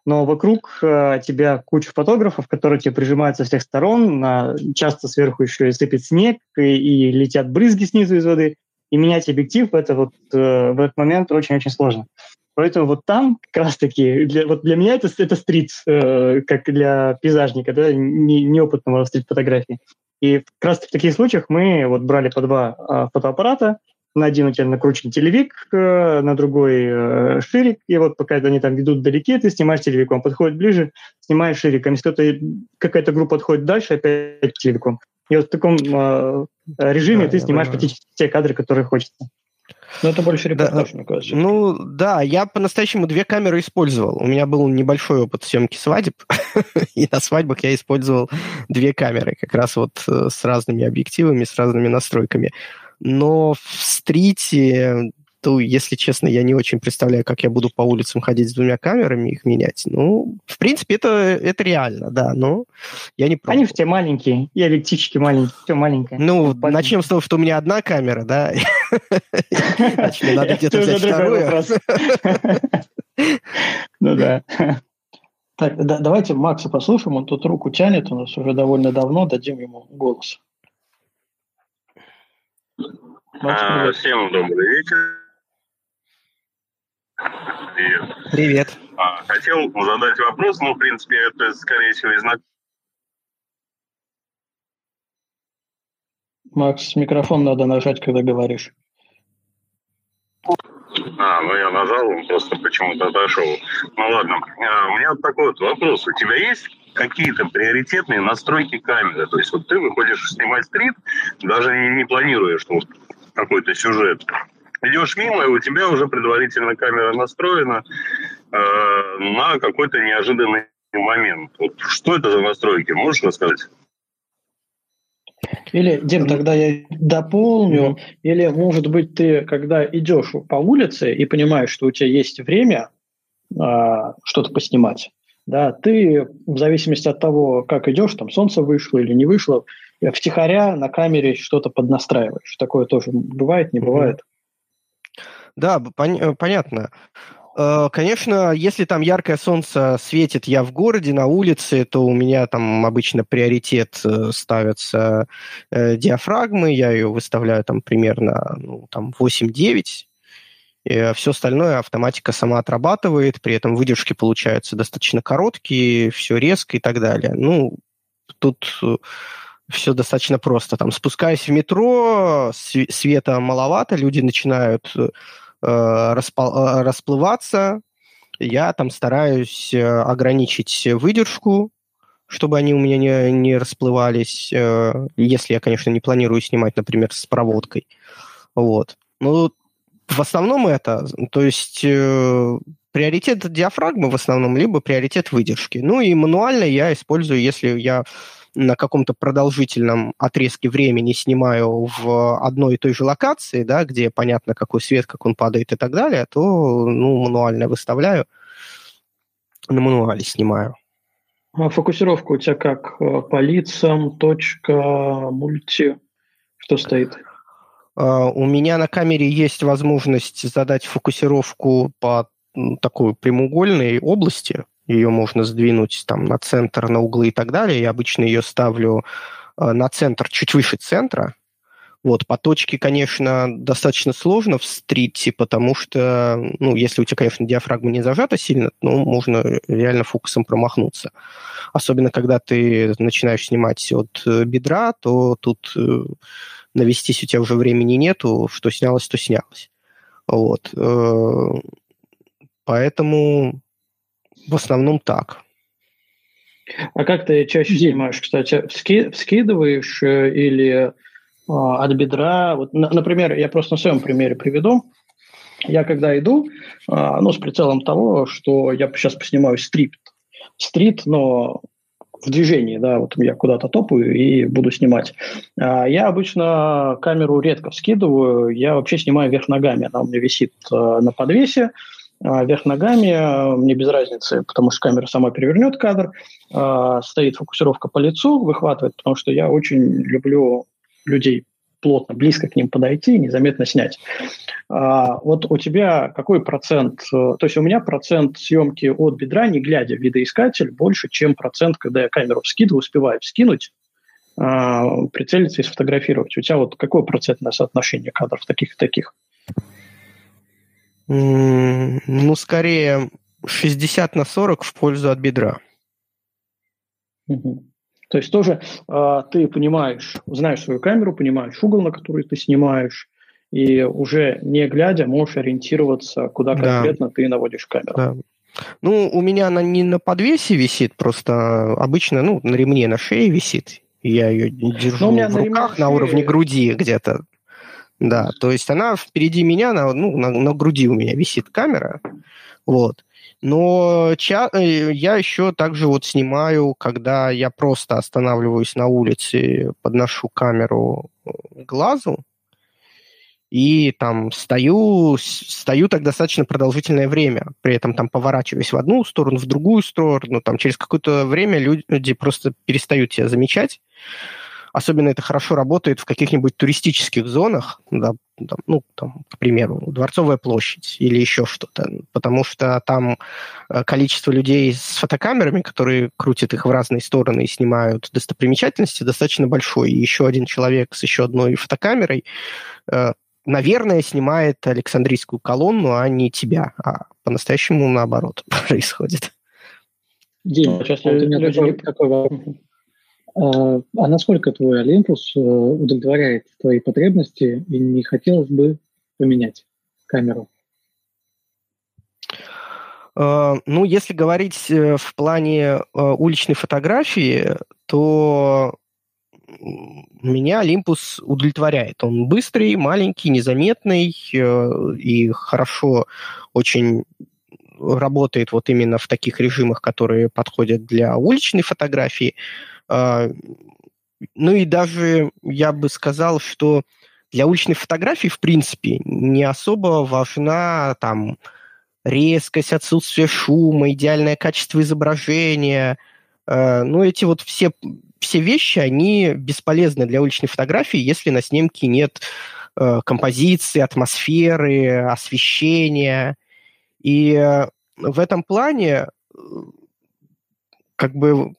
но вокруг э, тебя куча фотографов, которые тебе прижимают со всех сторон, на, часто сверху еще и сыпет снег, и, и летят брызги снизу из воды, и менять объектив это вот э, в этот момент очень-очень сложно. Поэтому вот там как раз-таки, для, вот для меня это, это стрит, э, как для пейзажника, да, не, неопытного стрит-фотографии. И как раз в таких случаях мы вот брали по два э, фотоаппарата, на один у тебя накручен телевик, э, на другой э, ширик, и вот пока они там ведут далеки, ты снимаешь телевиком, подходит ближе, снимаешь шириком. Если кто-то, какая-то группа подходит дальше, опять телевиком. И вот в таком э, режиме да, ты снимаешь практически те кадры, которые хочется. Ну, это больше репортаж, да, мне кажется. Ну, да, я по-настоящему две камеры использовал. У меня был небольшой опыт съемки свадеб, (laughs) и на свадьбах я использовал две камеры, как раз вот э, с разными объективами, с разными настройками но в стрите, то, если честно, я не очень представляю, как я буду по улицам ходить с двумя камерами, их менять. Ну, в принципе, это, это реально, да, но я не пробовал. Они все маленькие, и объективчики маленькие, все маленькое. Ну, начнем с того, что у меня одна камера, да. (laughs) Надо где-то взять вторую. (laughs) Ну да. Так, давайте Макса послушаем, он тут руку тянет, у нас уже довольно давно, дадим ему голос. А, всем добрый вечер. Привет. Привет. А, хотел задать вопрос, но, в принципе, это, скорее всего, из Макс, микрофон надо нажать, когда говоришь. А, ну я нажал, он просто почему-то отошел. Ну ладно, а, у меня вот такой вот вопрос. У тебя есть какие-то приоритетные настройки камеры? То есть вот ты выходишь снимать стрит, даже не, планируя, что вот какой-то сюжет. Идешь мимо, и у тебя уже предварительно камера настроена э, на какой-то неожиданный момент. Вот что это за настройки? Можешь рассказать? Или, Дим, тогда я дополню. Mm-hmm. Или, может быть, ты, когда идешь по улице и понимаешь, что у тебя есть время а, что-то поснимать, да, ты в зависимости от того, как идешь, там солнце вышло или не вышло, втихаря на камере что-то поднастраиваешь. Такое тоже бывает, не бывает? Да, пон- э, понятно. Э, конечно, если там яркое солнце светит, я в городе, на улице, то у меня там обычно приоритет э, ставятся диафрагмы, я ее выставляю там примерно ну, там 8-9, и все остальное автоматика сама отрабатывает, при этом выдержки получаются достаточно короткие, все резко и так далее. Ну, тут все достаточно просто. Там, спускаясь в метро, света маловато, люди начинают э, э, расплываться. Я там стараюсь э, ограничить выдержку, чтобы они у меня не, не расплывались, э, если я, конечно, не планирую снимать, например, с проводкой. Вот. Ну, в основном это, то есть э, приоритет диафрагмы в основном, либо приоритет выдержки. Ну и мануально я использую, если я на каком-то продолжительном отрезке времени снимаю в одной и той же локации, да, где понятно, какой свет, как он падает и так далее, то ну, мануально выставляю, на мануале снимаю. А фокусировка у тебя как? Э, по лицам, точка, мульти? Что стоит? Uh, у меня на камере есть возможность задать фокусировку по такой прямоугольной области. Ее можно сдвинуть там на центр, на углы и так далее. Я обычно ее ставлю uh, на центр, чуть выше центра. Вот, по точке, конечно, достаточно сложно в стрите, потому что, ну, если у тебя, конечно, диафрагма не зажата сильно, ну, можно реально фокусом промахнуться. Особенно, когда ты начинаешь снимать от э, бедра, то тут э, навестись у тебя уже времени нету, что снялось, то снялось. Вот. Э, поэтому в основном так. А как ты чаще снимаешь, кстати? Вски, вскидываешь или а, от бедра. Вот, например, я просто на своем примере приведу. Я когда иду, а, ну, с прицелом того, что я сейчас поснимаю стрит. Стрит, но в движении, да, вот я куда-то топаю и буду снимать. А, я обычно камеру редко скидываю, я вообще снимаю вверх ногами, она у меня висит на подвесе, вверх ногами, мне без разницы, потому что камера сама перевернет кадр, стоит фокусировка по лицу, выхватывает, потому что я очень люблю людей плотно, близко к ним подойти и незаметно снять. А, вот у тебя какой процент, э, то есть у меня процент съемки от бедра, не глядя в видоискатель, больше, чем процент, когда я камеру вскидываю, успеваю вскинуть, а, прицелиться и сфотографировать. У тебя вот какое процентное соотношение кадров таких и таких? Ну, скорее 60 на 40 в пользу от бедра. Угу. То есть тоже э, ты понимаешь, знаешь свою камеру, понимаешь угол, на который ты снимаешь, и уже не глядя можешь ориентироваться, куда конкретно да. ты наводишь камеру. Да. Ну, у меня она не на подвесе висит, просто обычно, ну, на ремне на шее висит. Я ее держу в руках на, на уровне груди где-то. Да, то есть она впереди меня, на, ну, на, на груди у меня висит камера. Вот. Но ча- э, я еще также вот снимаю, когда я просто останавливаюсь на улице, подношу камеру к глазу, и там стою, стою так достаточно продолжительное время, при этом там поворачиваюсь в одну сторону, в другую сторону, там через какое-то время люди просто перестают тебя замечать, Особенно это хорошо работает в каких-нибудь туристических зонах, да, там, ну, там, к примеру, Дворцовая площадь или еще что-то, потому что там э, количество людей с фотокамерами, которые крутят их в разные стороны и снимают достопримечательности, достаточно большое. И еще один человек с еще одной фотокамерой, э, наверное, снимает Александрийскую колонну, а не тебя, а по-настоящему наоборот (laughs) происходит. Дима, сейчас у меня такой вопрос. А, а насколько твой Олимпус э, удовлетворяет твои потребности и не хотелось бы поменять камеру? А, ну, если говорить э, в плане э, уличной фотографии, то меня Олимпус удовлетворяет. Он быстрый, маленький, незаметный и хорошо очень работает вот именно в таких режимах, которые подходят для уличной фотографии. А, ну и даже я бы сказал, что для уличной фотографии, в принципе, не особо важна там резкость, отсутствие шума, идеальное качество изображения. А, ну, эти вот все, все вещи, они бесполезны для уличной фотографии, если на снимке нет а, композиции, атмосферы, освещения. И в этом плане как бы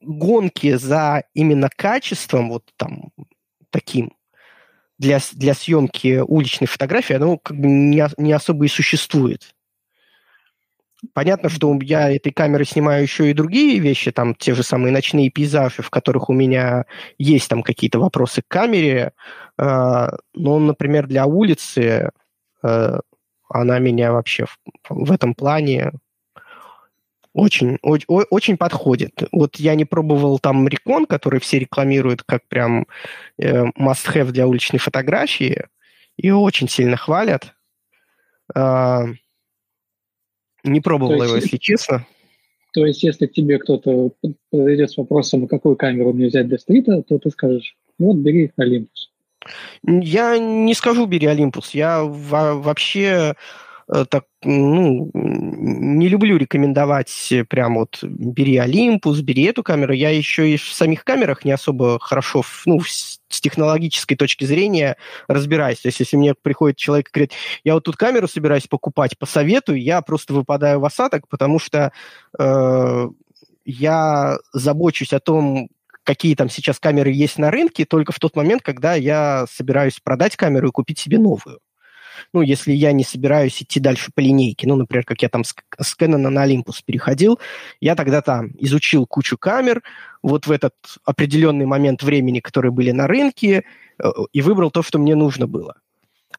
гонки за именно качеством, вот там таким, для, для съемки уличной фотографии, оно как бы не, не особо и существует. Понятно, что я этой камерой снимаю еще и другие вещи, там те же самые ночные пейзажи, в которых у меня есть там какие-то вопросы к камере, э, но, например, для улицы э, она меня вообще в, в этом плане очень, очень, очень подходит. Вот я не пробовал там Рекон, который все рекламируют как прям э, must-have для уличной фотографии, и очень сильно хвалят. А, не пробовал его, если честно. То есть, если к тебе кто-то подойдет с вопросом, какую камеру мне взять для стрита, то ты скажешь, вот, бери Олимпус. Я не скажу, бери Олимпус. Я вообще э, так, ну, не люблю рекомендовать прям вот бери Олимпус, бери эту камеру. Я еще и в самих камерах не особо хорошо, ну, с технологической точки зрения разбираюсь. То есть, если мне приходит человек и говорит, я вот тут камеру собираюсь покупать, посоветую, я просто выпадаю в осадок, потому что э, я забочусь о том, какие там сейчас камеры есть на рынке, только в тот момент, когда я собираюсь продать камеру и купить себе новую. Ну, если я не собираюсь идти дальше по линейке, ну, например, как я там с, с Canon на Olympus переходил, я тогда там изучил кучу камер, вот в этот определенный момент времени, которые были на рынке, э, и выбрал то, что мне нужно было.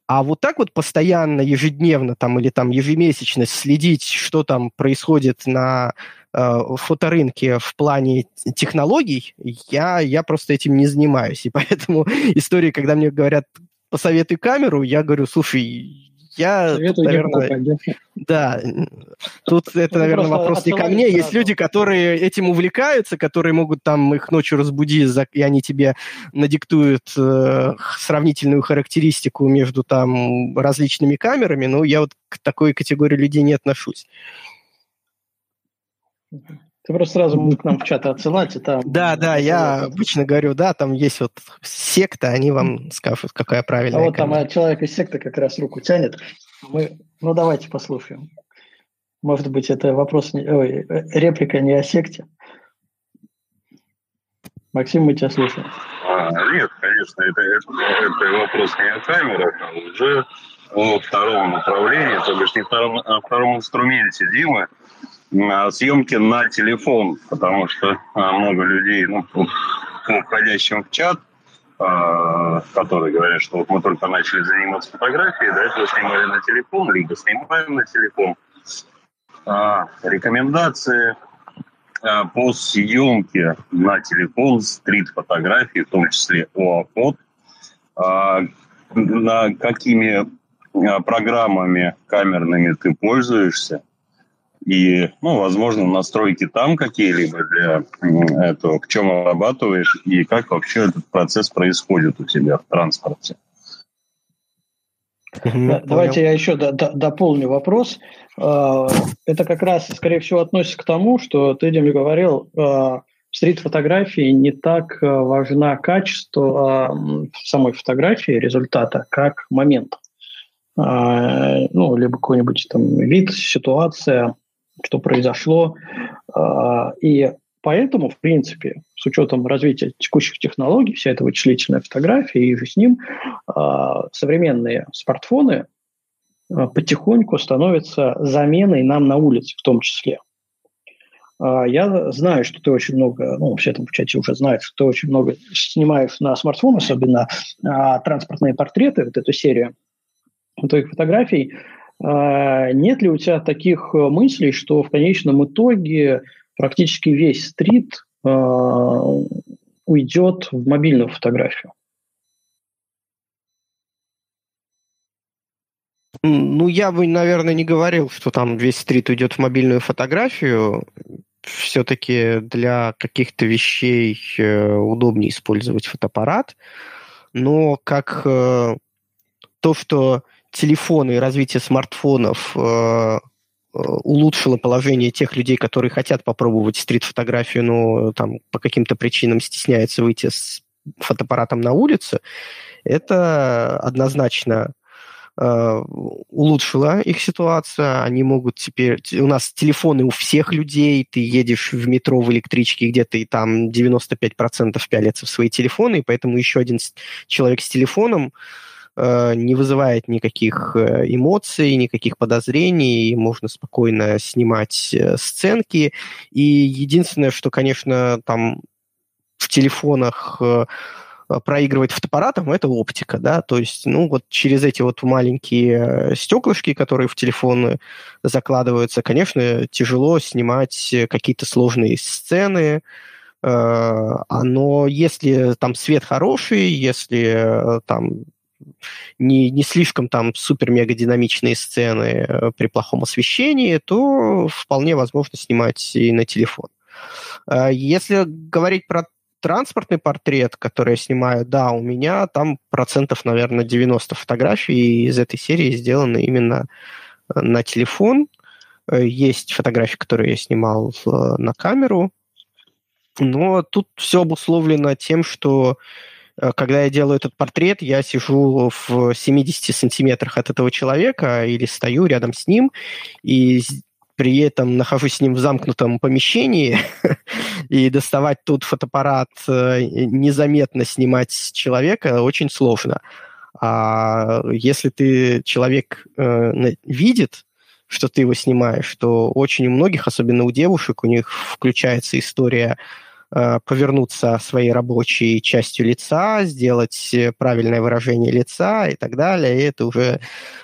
А вот так вот постоянно, ежедневно там или там ежемесячно следить, что там происходит на э, фоторынке в плане технологий, я, я просто этим не занимаюсь. И поэтому (laughs) истории, когда мне говорят, посоветуй камеру, я говорю, слушай, я, Советую наверное, да, тут (laughs) это, наверное, вопрос не ко мне. Есть люди, которые этим увлекаются, которые могут там их ночью разбудить, и они тебе надиктуют э, сравнительную характеристику между там различными камерами. Но я вот к такой категории людей не отношусь. Ты просто сразу к нам в чат отсылать, и там... Да, да, я обычно говорю, да, там есть вот секта, они вам скажут, какая правильная. А вот там человек из секты как раз руку тянет. Мы... Ну, давайте послушаем. Может быть, это вопрос, не... Ой, реплика не о секте. Максим, мы тебя слушаем. А, нет, конечно, это, это, это вопрос не о камерах, а уже о втором направлении, то бишь не втором, о втором инструменте Димы, съемки на телефон, потому что а, много людей, ну, по входящим в чат, а, которые говорят, что вот мы только начали заниматься фотографией, до этого снимали на телефон, либо снимаем на телефон. А, рекомендации по съемке на телефон стрит-фотографии, в том числе ОАФОТ, на какими программами камерными ты пользуешься, и, ну, возможно, настройки там какие-либо для этого, в чем обрабатываешь и как вообще этот процесс происходит у тебя в транспорте. Да, давайте я еще дополню вопрос. А, это как раз, скорее всего, относится к тому, что ты, Дим, говорил, а, в стрит-фотографии не так а, важна качество самой фотографии, результата, как момент. Ну, либо какой-нибудь там вид, ситуация, что произошло. А, и поэтому, в принципе, с учетом развития текущих технологий, вся эта вычислительная фотография и же с ним, а, современные смартфоны а, потихоньку становятся заменой нам на улице в том числе. Я знаю, что ты очень много, ну, все там в чате уже знают, что ты очень много снимаешь на смартфон, особенно транспортные портреты, вот эту серию твоих фотографий. А, нет ли у тебя таких э, мыслей, что в конечном итоге практически весь стрит а, уйдет в мобильную фотографию? Ну, я бы, наверное, не говорил, что там весь стрит уйдет в мобильную фотографию. Все-таки для каких-то вещей э, удобнее использовать фотоаппарат. Но как э, то, что телефоны и развитие смартфонов э, э, улучшило положение тех людей, которые хотят попробовать стрит-фотографию, но там по каким-то причинам стесняются выйти с фотоаппаратом на улицу, это однозначно э, улучшило их ситуацию. Они могут теперь... У нас телефоны у всех людей. Ты едешь в метро, в электричке, где-то и там 95% пялятся в свои телефоны, и поэтому еще один человек с телефоном Э, не вызывает никаких э, эмоций, никаких подозрений, можно спокойно снимать э, сценки. И единственное, что, конечно, там в телефонах проигрывать фотоаппаратом, это оптика, да, то есть, ну, вот через эти вот маленькие стеклышки, которые в телефоны закладываются, конечно, тяжело снимать какие-то сложные сцены, но если там свет хороший, если там не, не слишком там супер-мега динамичные сцены э, при плохом освещении, то вполне возможно снимать и на телефон. А если говорить про транспортный портрет, который я снимаю, да, у меня там процентов, наверное, 90 фотографий из этой серии сделаны именно на телефон. Есть фотографии, которые я снимал на камеру. Но тут все обусловлено тем, что когда я делаю этот портрет, я сижу в 70 сантиметрах от этого человека или стою рядом с ним, и при этом нахожусь с ним в замкнутом помещении, (laughs) и доставать тут фотоаппарат, э, незаметно снимать человека очень сложно. А если ты человек э, видит, что ты его снимаешь, то очень у многих, особенно у девушек, у них включается история э, повернуться своей рабочей частью лица, сделать правильное выражение лица и так далее. И это уже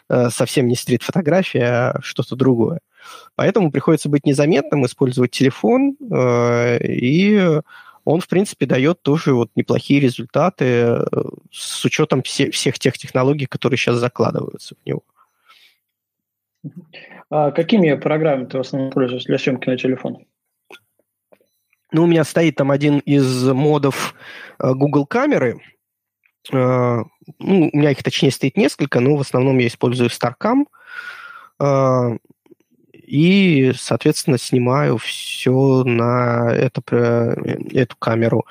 э, совсем не стрит-фотография, а что-то другое. Поэтому приходится быть незаметным, использовать телефон, э, и он, в принципе, дает тоже вот неплохие результаты э, с учетом все, всех тех технологий, которые сейчас закладываются в него. А какими программами ты в основном пользуешься для съемки на телефон? Ну, у меня стоит там один из модов э, Google камеры. Ну, у меня их, точнее, стоит несколько, но в основном я использую Starcam и, соответственно, снимаю все на это, эту камеру.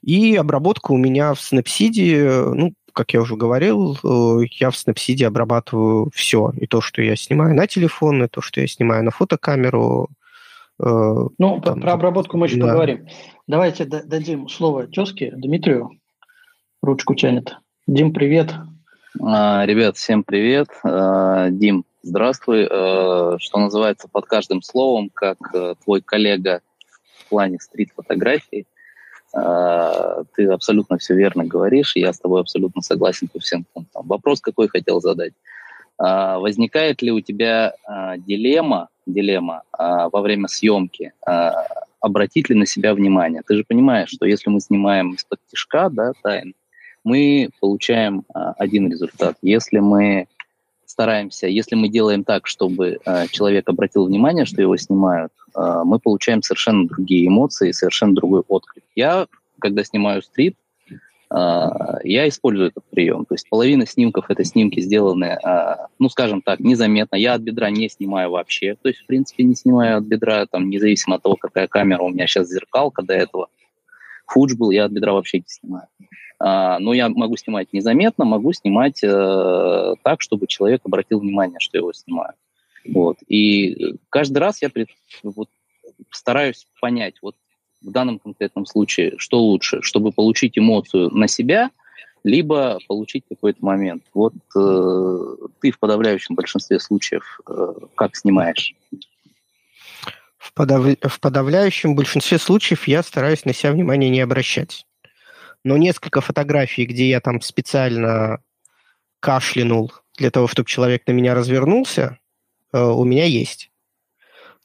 И обработка у меня в Snapseed, ну, как я уже говорил, э, я в Snapseed обрабатываю все. И то, что я снимаю на телефон, и то, что я снимаю на фотокамеру. Ну, там, про обработку мы еще да. поговорим. Давайте дадим слово тезке Дмитрию. Ручку тянет. Дим, привет. А, ребят, всем привет. А, Дим, Здравствуй. Э, что называется, под каждым словом, как э, твой коллега в плане стрит-фотографии, э, ты абсолютно все верно говоришь, я с тобой абсолютно согласен по всем пунктам. Вопрос какой хотел задать. Возникает ли у тебя дилемма, дилемма во время съемки, обратить ли на себя внимание? Ты же понимаешь, что если мы снимаем из-под тяжка, да, тайн, мы получаем один результат. Если мы стараемся, если мы делаем так, чтобы э, человек обратил внимание, что его снимают, э, мы получаем совершенно другие эмоции, совершенно другой отклик. Я, когда снимаю стрит, э, я использую этот прием. То есть половина снимков это снимки сделаны, э, ну, скажем так, незаметно. Я от бедра не снимаю вообще. То есть, в принципе, не снимаю от бедра, там, независимо от того, какая камера у меня сейчас зеркалка до этого. Фудж был, я от бедра вообще не снимаю. А, но я могу снимать незаметно, могу снимать э, так, чтобы человек обратил внимание, что я его снимаю. Вот. И каждый раз я вот, стараюсь понять, вот в данном конкретном случае, что лучше, чтобы получить эмоцию на себя, либо получить какой-то момент. Вот э, ты в подавляющем большинстве случаев э, как снимаешь? В, подав... в подавляющем большинстве случаев я стараюсь на себя внимание не обращать но несколько фотографий, где я там специально кашлянул для того, чтобы человек на меня развернулся, э, у меня есть.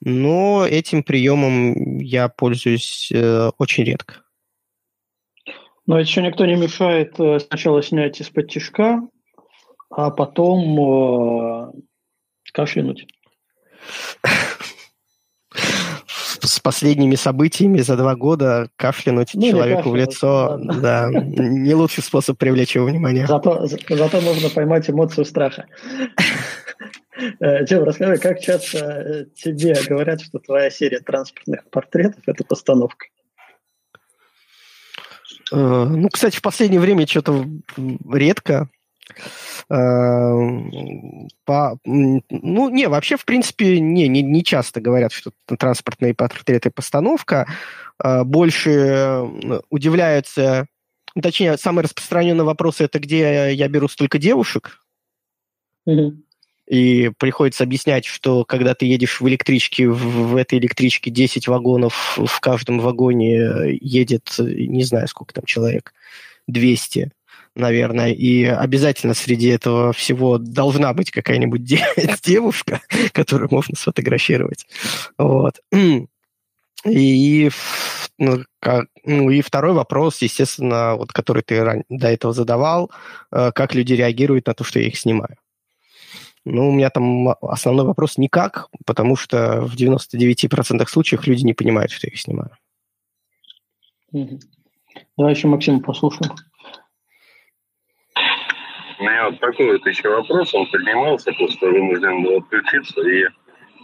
Но этим приемом я пользуюсь э, очень редко. Но еще никто не мешает э, сначала снять из-под тяжка, а потом кашлянуть. с последними событиями за два года кашлянуть ну, человеку в лицо, да, не лучший способ привлечь его внимание. Зато, зато можно поймать эмоцию страха. Тем, э, расскажи, как часто э, тебе говорят, что твоя серия транспортных портретов – это постановка? Э, ну, кстати, в последнее время что-то редко. По, ну, не, вообще, в принципе, не, не, не часто говорят, что транспортные портреты постановка. Больше удивляются, точнее, самый распространенный вопрос это где я беру столько девушек. Mm-hmm. И приходится объяснять, что когда ты едешь в электричке, в, этой электричке 10 вагонов, в каждом вагоне едет, не знаю, сколько там человек, 200 наверное, и обязательно среди этого всего должна быть какая-нибудь (laughs) девушка, которую можно сфотографировать. Вот. И, ну, как, ну, и второй вопрос, естественно, вот, который ты ран, до этого задавал, э, как люди реагируют на то, что я их снимаю. Ну, у меня там основной вопрос никак, потому что в 99% случаев люди не понимают, что я их снимаю. Давай еще Максима послушаем. у меня вот такой вот еще вопрос, он поднимался, просто вынужден был отключиться, и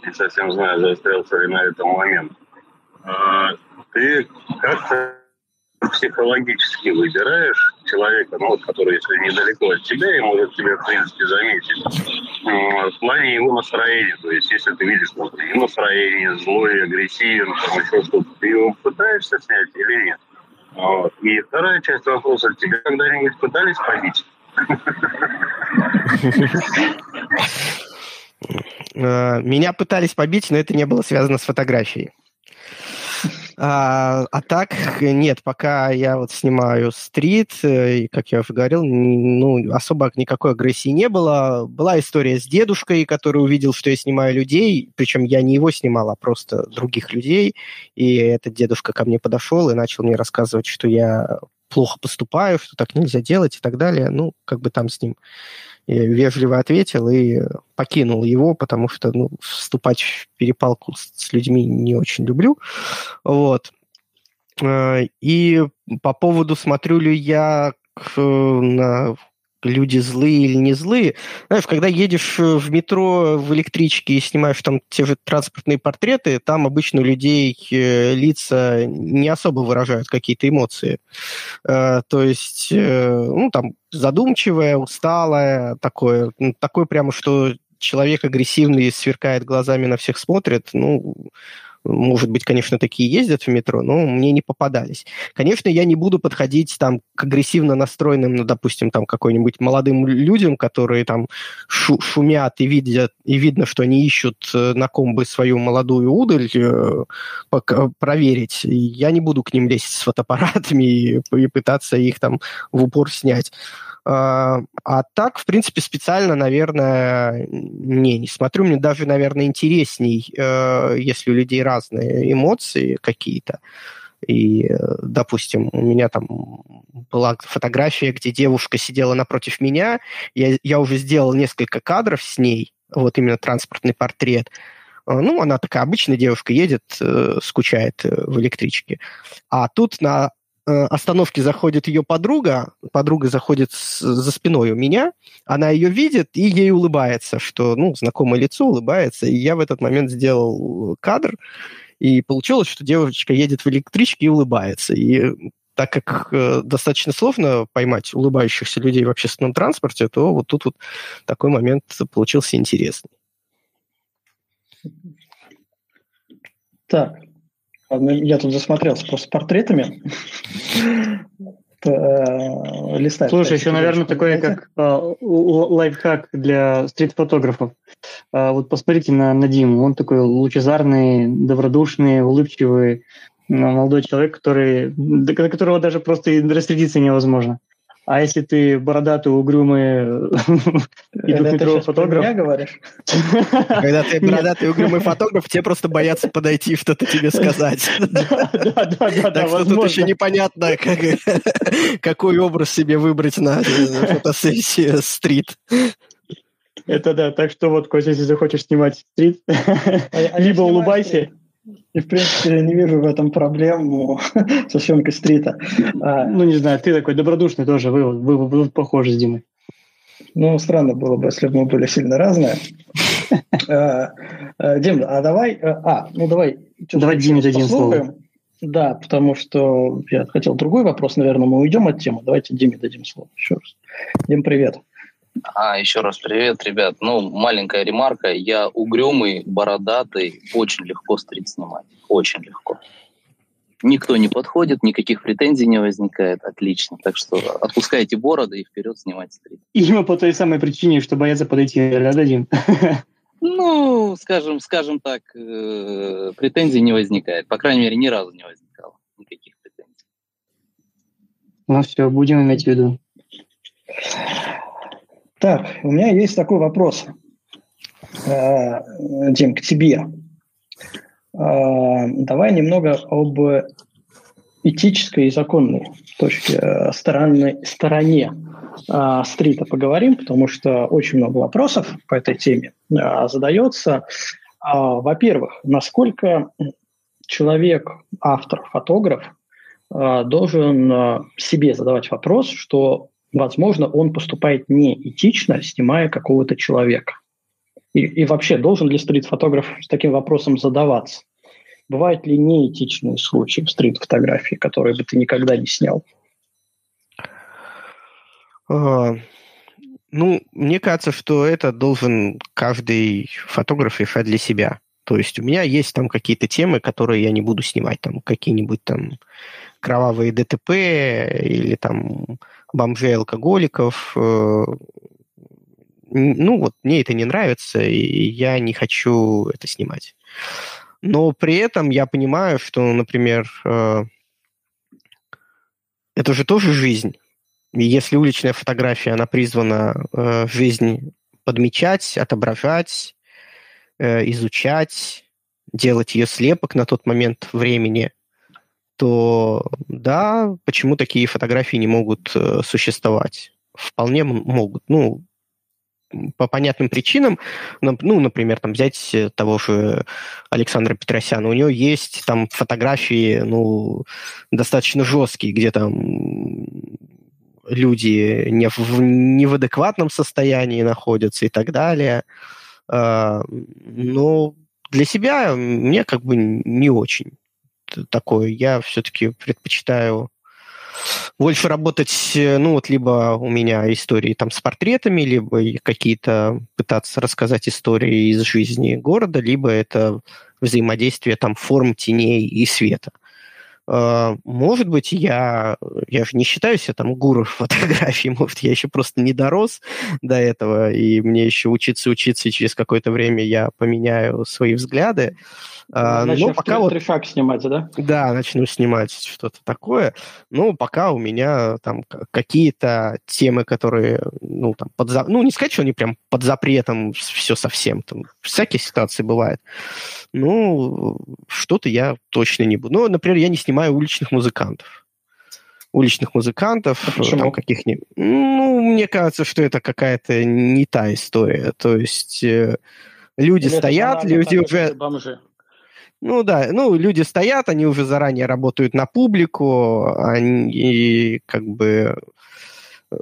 не совсем знаю, заострялся ли на этом момент. А, ты как-то психологически выбираешь человека, ну, вот, который, если недалеко от тебя, и может тебя, в принципе, заметить, в плане его настроения. То есть, если ты видишь, его настроение злой, агрессивен, там еще что-то, ты его пытаешься снять или нет? Вот. И вторая часть вопроса. Тебя когда-нибудь пытались побить? Э, меня пытались побить, но это не было связано с фотографией. А, а так, нет, пока я вот снимаю стрит, и, как я уже говорил, ну, особо никакой агрессии не было. Была история с дедушкой, который увидел, что я снимаю людей, причем я не его снимал, а просто других людей, и этот дедушка ко мне подошел и начал мне рассказывать, что я плохо поступаю, что так нельзя делать и так далее. Ну, как бы там с ним вежливо ответил и покинул его, потому что ну, вступать в перепалку с, людьми не очень люблю. Вот. Э, и по поводу, смотрю ли я на люди злые или не злые. Знаешь, когда едешь э, в метро, в электричке и снимаешь там те же транспортные портреты, там обычно у людей э, лица не особо выражают какие-то эмоции. Э, то есть, ну, там, задумчивое, усталое, такое, ну, такое прямо, что человек агрессивный, сверкает глазами, на всех смотрит, ну, может быть, конечно, такие ездят в метро, но мне не попадались. Конечно, я не буду подходить там к агрессивно настроенным, ну, допустим, там какой-нибудь молодым людям, которые там шу шумят и видят, и видно, что они ищут э, на ком бы свою молодую удаль э, проверить. Я не буду к ним лезть с фотоаппаратами и, и пытаться их там в упор снять. А, а так, в принципе, специально, наверное, не, не смотрю. Мне даже, наверное, интересней, э, если у людей разные эмоции какие-то. И, э, допустим, у меня там была фотография, где девушка сидела напротив меня. Я, я уже сделал несколько кадров с ней, вот именно транспортный портрет. Э, ну, она такая обычная девушка, едет, скучает в электричке. А тут на Э, остановке заходит ее подруга, подруга заходит с, за спиной у меня, она ее видит и ей улыбается, что, ну, знакомое лицо улыбается, и я в этот момент сделал кадр, и получилось, что девочка едет в электричке и улыбается, и так как э, достаточно сложно поймать улыбающихся людей в общественном транспорте, то вот тут вот такой момент получился интересный. Так, я тут засмотрелся просто портретами. Э, листать. Слушай, еще, наверное, такой как а, лайфхак для стрит-фотографов. А, вот посмотрите на, на Диму. Он такой лучезарный, добродушный, улыбчивый молодой человек, который, до которого даже просто рассредиться невозможно. А если ты бородатый, угрюмый (laughs) и двухметровый фотограф... Ты говоришь? Когда ты (laughs) бородатый, угрюмый фотограф, тебе просто боятся подойти что-то тебе (laughs) сказать. Да, да, да. Так что тут еще непонятно, какой образ себе выбрать на фотосессии стрит. Это да, так что вот, Костя, если захочешь снимать стрит, а либо улыбайся, и, в принципе, я не вижу в этом проблему (laughs) со съемкой стрита. А, ну, не знаю, ты такой добродушный тоже, вы, вы, вы, похожи с Димой. Ну, странно было бы, если бы мы были сильно разные. А, а, Дим, а давай... А, ну давай... Давай Диме дадим слово. Да, потому что я хотел другой вопрос, наверное, мы уйдем от темы. Давайте Диме дадим слово еще раз. Дим, привет. А, еще раз привет, ребят. Ну, маленькая ремарка. Я угрюмый, бородатый, очень легко стрит снимать. Очень легко. Никто не подходит, никаких претензий не возникает. Отлично. Так что отпускайте бороды и вперед снимать стрит. Именно по той самой причине, что боятся подойти рядом. Ну, скажем, скажем так, э, претензий не возникает. По крайней мере, ни разу не возникало никаких претензий. Ну все, будем иметь в виду. Так, у меня есть такой вопрос, э, Дим, к тебе. Э, давай немного об этической и законной точке, э, стороны, стороне стрита поговорим, потому что очень много вопросов по этой теме задается. Во-первых, насколько человек, автор, фотограф должен себе задавать вопрос, что возможно, он поступает неэтично, снимая какого-то человека. И, и вообще, должен ли стрит-фотограф с таким вопросом задаваться? Бывают ли неэтичные случаи в стрит-фотографии, которые бы ты никогда не снял? А, ну, мне кажется, что это должен каждый фотограф решать для себя. То есть у меня есть там какие-то темы, которые я не буду снимать, там какие-нибудь там кровавые ДТП или там бомжей, алкоголиков. Э, ну вот мне это не нравится, и я не хочу это снимать. Но при этом я понимаю, что, например, э, это же тоже жизнь. Если уличная фотография, она призвана э, жизнь подмечать, отображать, изучать, делать ее слепок на тот момент времени, то да, почему такие фотографии не могут э, существовать? Вполне могут. Ну, по понятным причинам, ну, например, там взять того же Александра Петросяна, у него есть там фотографии, ну, достаточно жесткие, где там люди не в, не в адекватном состоянии находятся и так далее. А, но для себя мне как бы не очень такое. Я все-таки предпочитаю больше работать, ну вот либо у меня истории там с портретами, либо какие-то пытаться рассказать истории из жизни города, либо это взаимодействие там форм теней и света. А, может быть, я, я же не считаю себя там гуру (laughs) фотографии, может, я еще просто не дорос до этого, и мне еще учиться, учиться, и через какое-то время я поменяю свои взгляды. А, Начнешь но пока вот... шаг снимать, да? Да, начну снимать что-то такое. Но пока у меня там какие-то темы, которые, ну, там, под... ну, не сказать, что они прям под запретом все совсем. Там всякие ситуации бывают. Ну, что-то я точно не буду. Ну, например, я не снимаю уличных музыкантов. Уличных музыкантов, а почему? там каких-нибудь... Ну, мне кажется, что это какая-то не та история. То есть э, люди Или стоят, люди уже... Бомжи. Ну да, ну люди стоят, они уже заранее работают на публику, они как бы, э,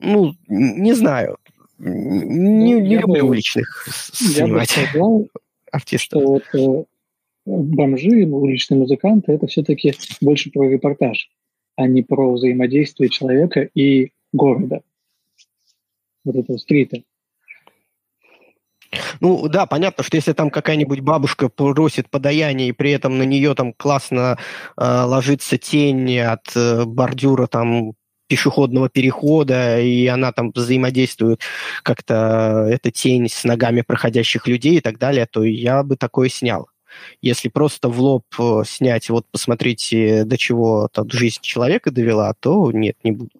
ну, не знаю, не, ну, не люблю бы, уличных снимать сказал, (laughs) артистов. Что вот, э, бомжи, уличные музыканты, это все-таки больше про репортаж, а не про взаимодействие человека и города, вот этого стрита. Ну да, понятно, что если там какая-нибудь бабушка просит подаяние, и при этом на нее там классно э, ложится тень от э, бордюра там пешеходного перехода, и она там взаимодействует как-то, эта тень с ногами проходящих людей и так далее, то я бы такое снял. Если просто в лоб э, снять, вот посмотрите, до чего там жизнь человека довела, то нет, не буду.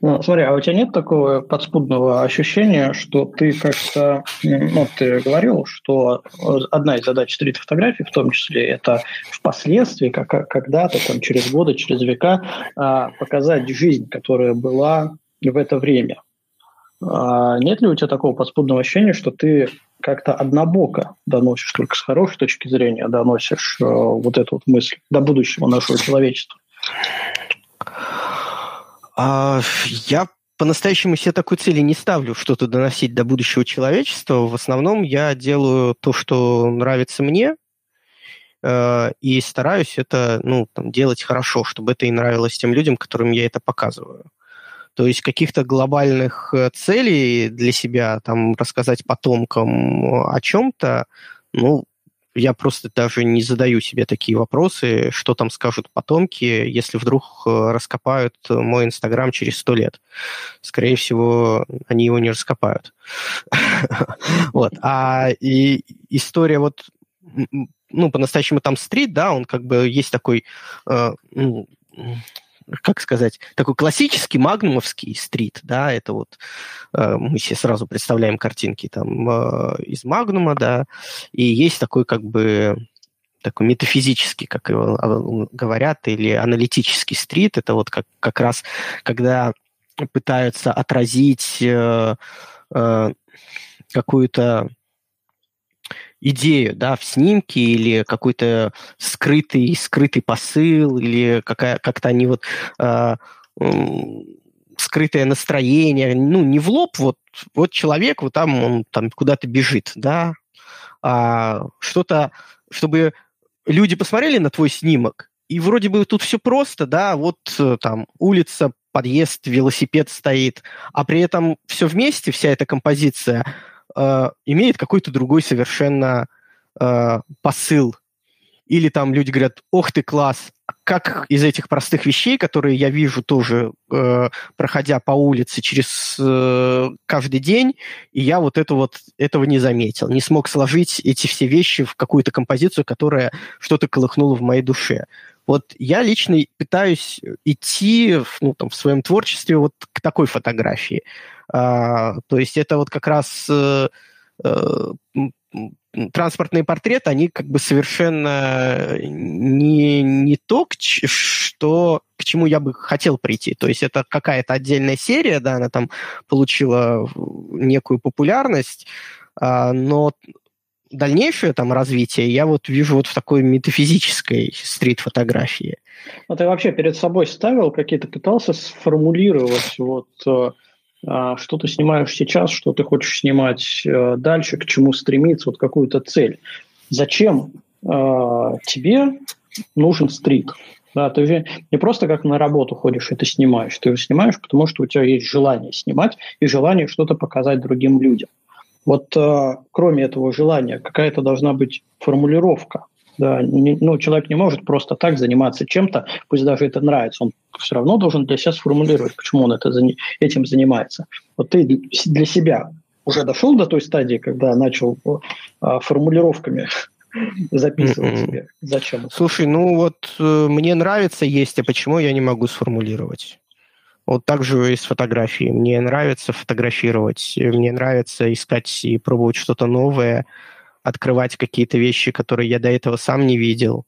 Ну, смотри, а у тебя нет такого подспудного ощущения, что ты как-то, ну, ты говорил, что одна из задач стрит-фотографии, в том числе, это впоследствии, как, когда-то, там, через годы, через века, а, показать жизнь, которая была в это время. А нет ли у тебя такого подспудного ощущения, что ты как-то однобоко доносишь, только с хорошей точки зрения доносишь э, вот эту вот мысль до будущего нашего человечества? А, я по-настоящему себе такой цели не ставлю, что-то доносить до будущего человечества. В основном я делаю то, что нравится мне, э, и стараюсь это ну, там, делать хорошо, чтобы это и нравилось тем людям, которым я это показываю. То есть каких-то глобальных э, целей для себя, там, рассказать потомкам о чем-то, ну, я просто даже не задаю себе такие вопросы, что там скажут потомки, если вдруг э, раскопают мой Инстаграм через сто лет. Скорее всего, они его не раскопают. (laughs) Вот. А и история вот ну, по-настоящему там стрит, да, он как бы есть такой, э, ну, как сказать, такой классический магнумовский стрит, да, это вот э, мы себе сразу представляем картинки там э, из магнума, да, и есть такой как бы такой метафизический, как его а, говорят, или аналитический стрит, это вот как, как раз когда пытаются отразить э, э, какую-то идею да, в снимке или какой-то скрытый, скрытый посыл, или какая, как-то они вот э, скрытое настроение, ну, не в лоб, вот, вот человек, вот там он там куда-то бежит, да, а что-то, чтобы люди посмотрели на твой снимок, и вроде бы тут все просто, да, вот э, там улица, подъезд, велосипед стоит, а при этом все вместе, вся эта композиция э, имеет какой-то другой совершенно э, посыл. Или там люди говорят, ох ты класс, как из этих простых вещей, которые я вижу тоже, э, проходя по улице через э, каждый день, и я вот это вот этого не заметил, не смог сложить эти все вещи в какую-то композицию, которая что-то колыхнула в моей душе. Вот я лично пытаюсь идти ну, там, в своем творчестве вот к такой фотографии. А, то есть это вот как раз э, э, транспортные портреты, они как бы совершенно не, не то, к, что, к чему я бы хотел прийти. То есть это какая-то отдельная серия, да, она там получила некую популярность, а, но дальнейшее там развитие я вот вижу вот в такой метафизической стрит-фотографии. А ты вообще перед собой ставил какие-то, пытался сформулировать вот э, а, что ты снимаешь сейчас, что ты хочешь снимать э, дальше, к чему стремиться, вот какую-то цель. Зачем э, тебе нужен стрит? Да, ты же не просто как на работу ходишь и ты снимаешь, ты же снимаешь, потому что у тебя есть желание снимать и желание что-то показать другим людям. Вот э, кроме этого желания, какая-то должна быть формулировка. Да, не, ну, человек не может просто так заниматься чем-то, пусть даже это нравится. Он все равно должен для себя сформулировать, почему он это, этим занимается. Вот ты для себя уже дошел до той стадии, когда начал э, формулировками (laughs) записывать mm-hmm. себе. Зачем? Слушай, ну вот э, мне нравится есть, а почему я не могу сформулировать? Вот так же и с фотографией. Мне нравится фотографировать, мне нравится искать и пробовать что-то новое, открывать какие-то вещи, которые я до этого сам не видел.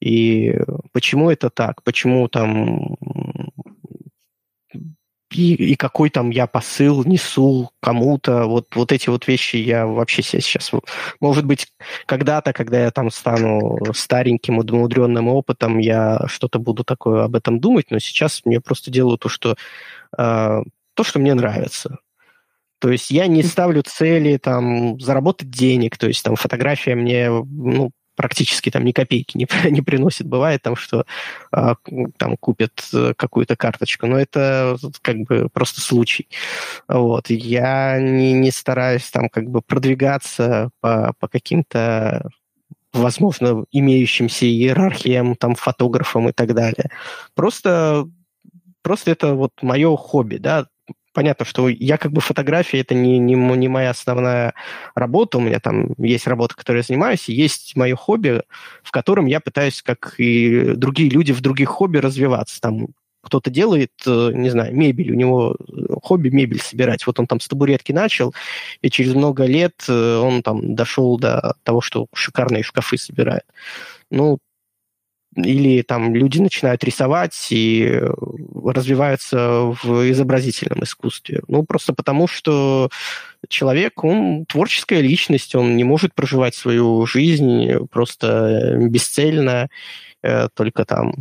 И почему это так? Почему там и, и какой там я посыл несу кому-то, вот, вот эти вот вещи я вообще себе сейчас... Может быть, когда-то, когда я там стану стареньким, умудренным опытом, я что-то буду такое об этом думать, но сейчас мне просто делаю то, что, э, то, что мне нравится. То есть я не ставлю цели там заработать денег, то есть там фотография мне ну, практически там ни копейки не, (laughs) не приносит. Бывает там, что э, там купят э, какую-то карточку, но это как бы просто случай. Вот. Я не, не стараюсь там как бы продвигаться по, по каким-то возможно, имеющимся иерархиям, там, фотографам и так далее. Просто, просто это вот мое хобби, да, понятно, что я как бы фотография это не, не, не моя основная работа. У меня там есть работа, которой я занимаюсь, и есть мое хобби, в котором я пытаюсь, как и другие люди в других хобби, развиваться. Там кто-то делает, э, не знаю, мебель, у него хобби мебель собирать. Вот он там с табуретки начал, и через много лет э, он там дошел до того, что шикарные шкафы собирает. Ну, или там люди начинают рисовать и э, развиваются в изобразительном искусстве. Ну, просто потому, что человек, он творческая личность, он не может проживать свою жизнь просто бесцельно, э, только там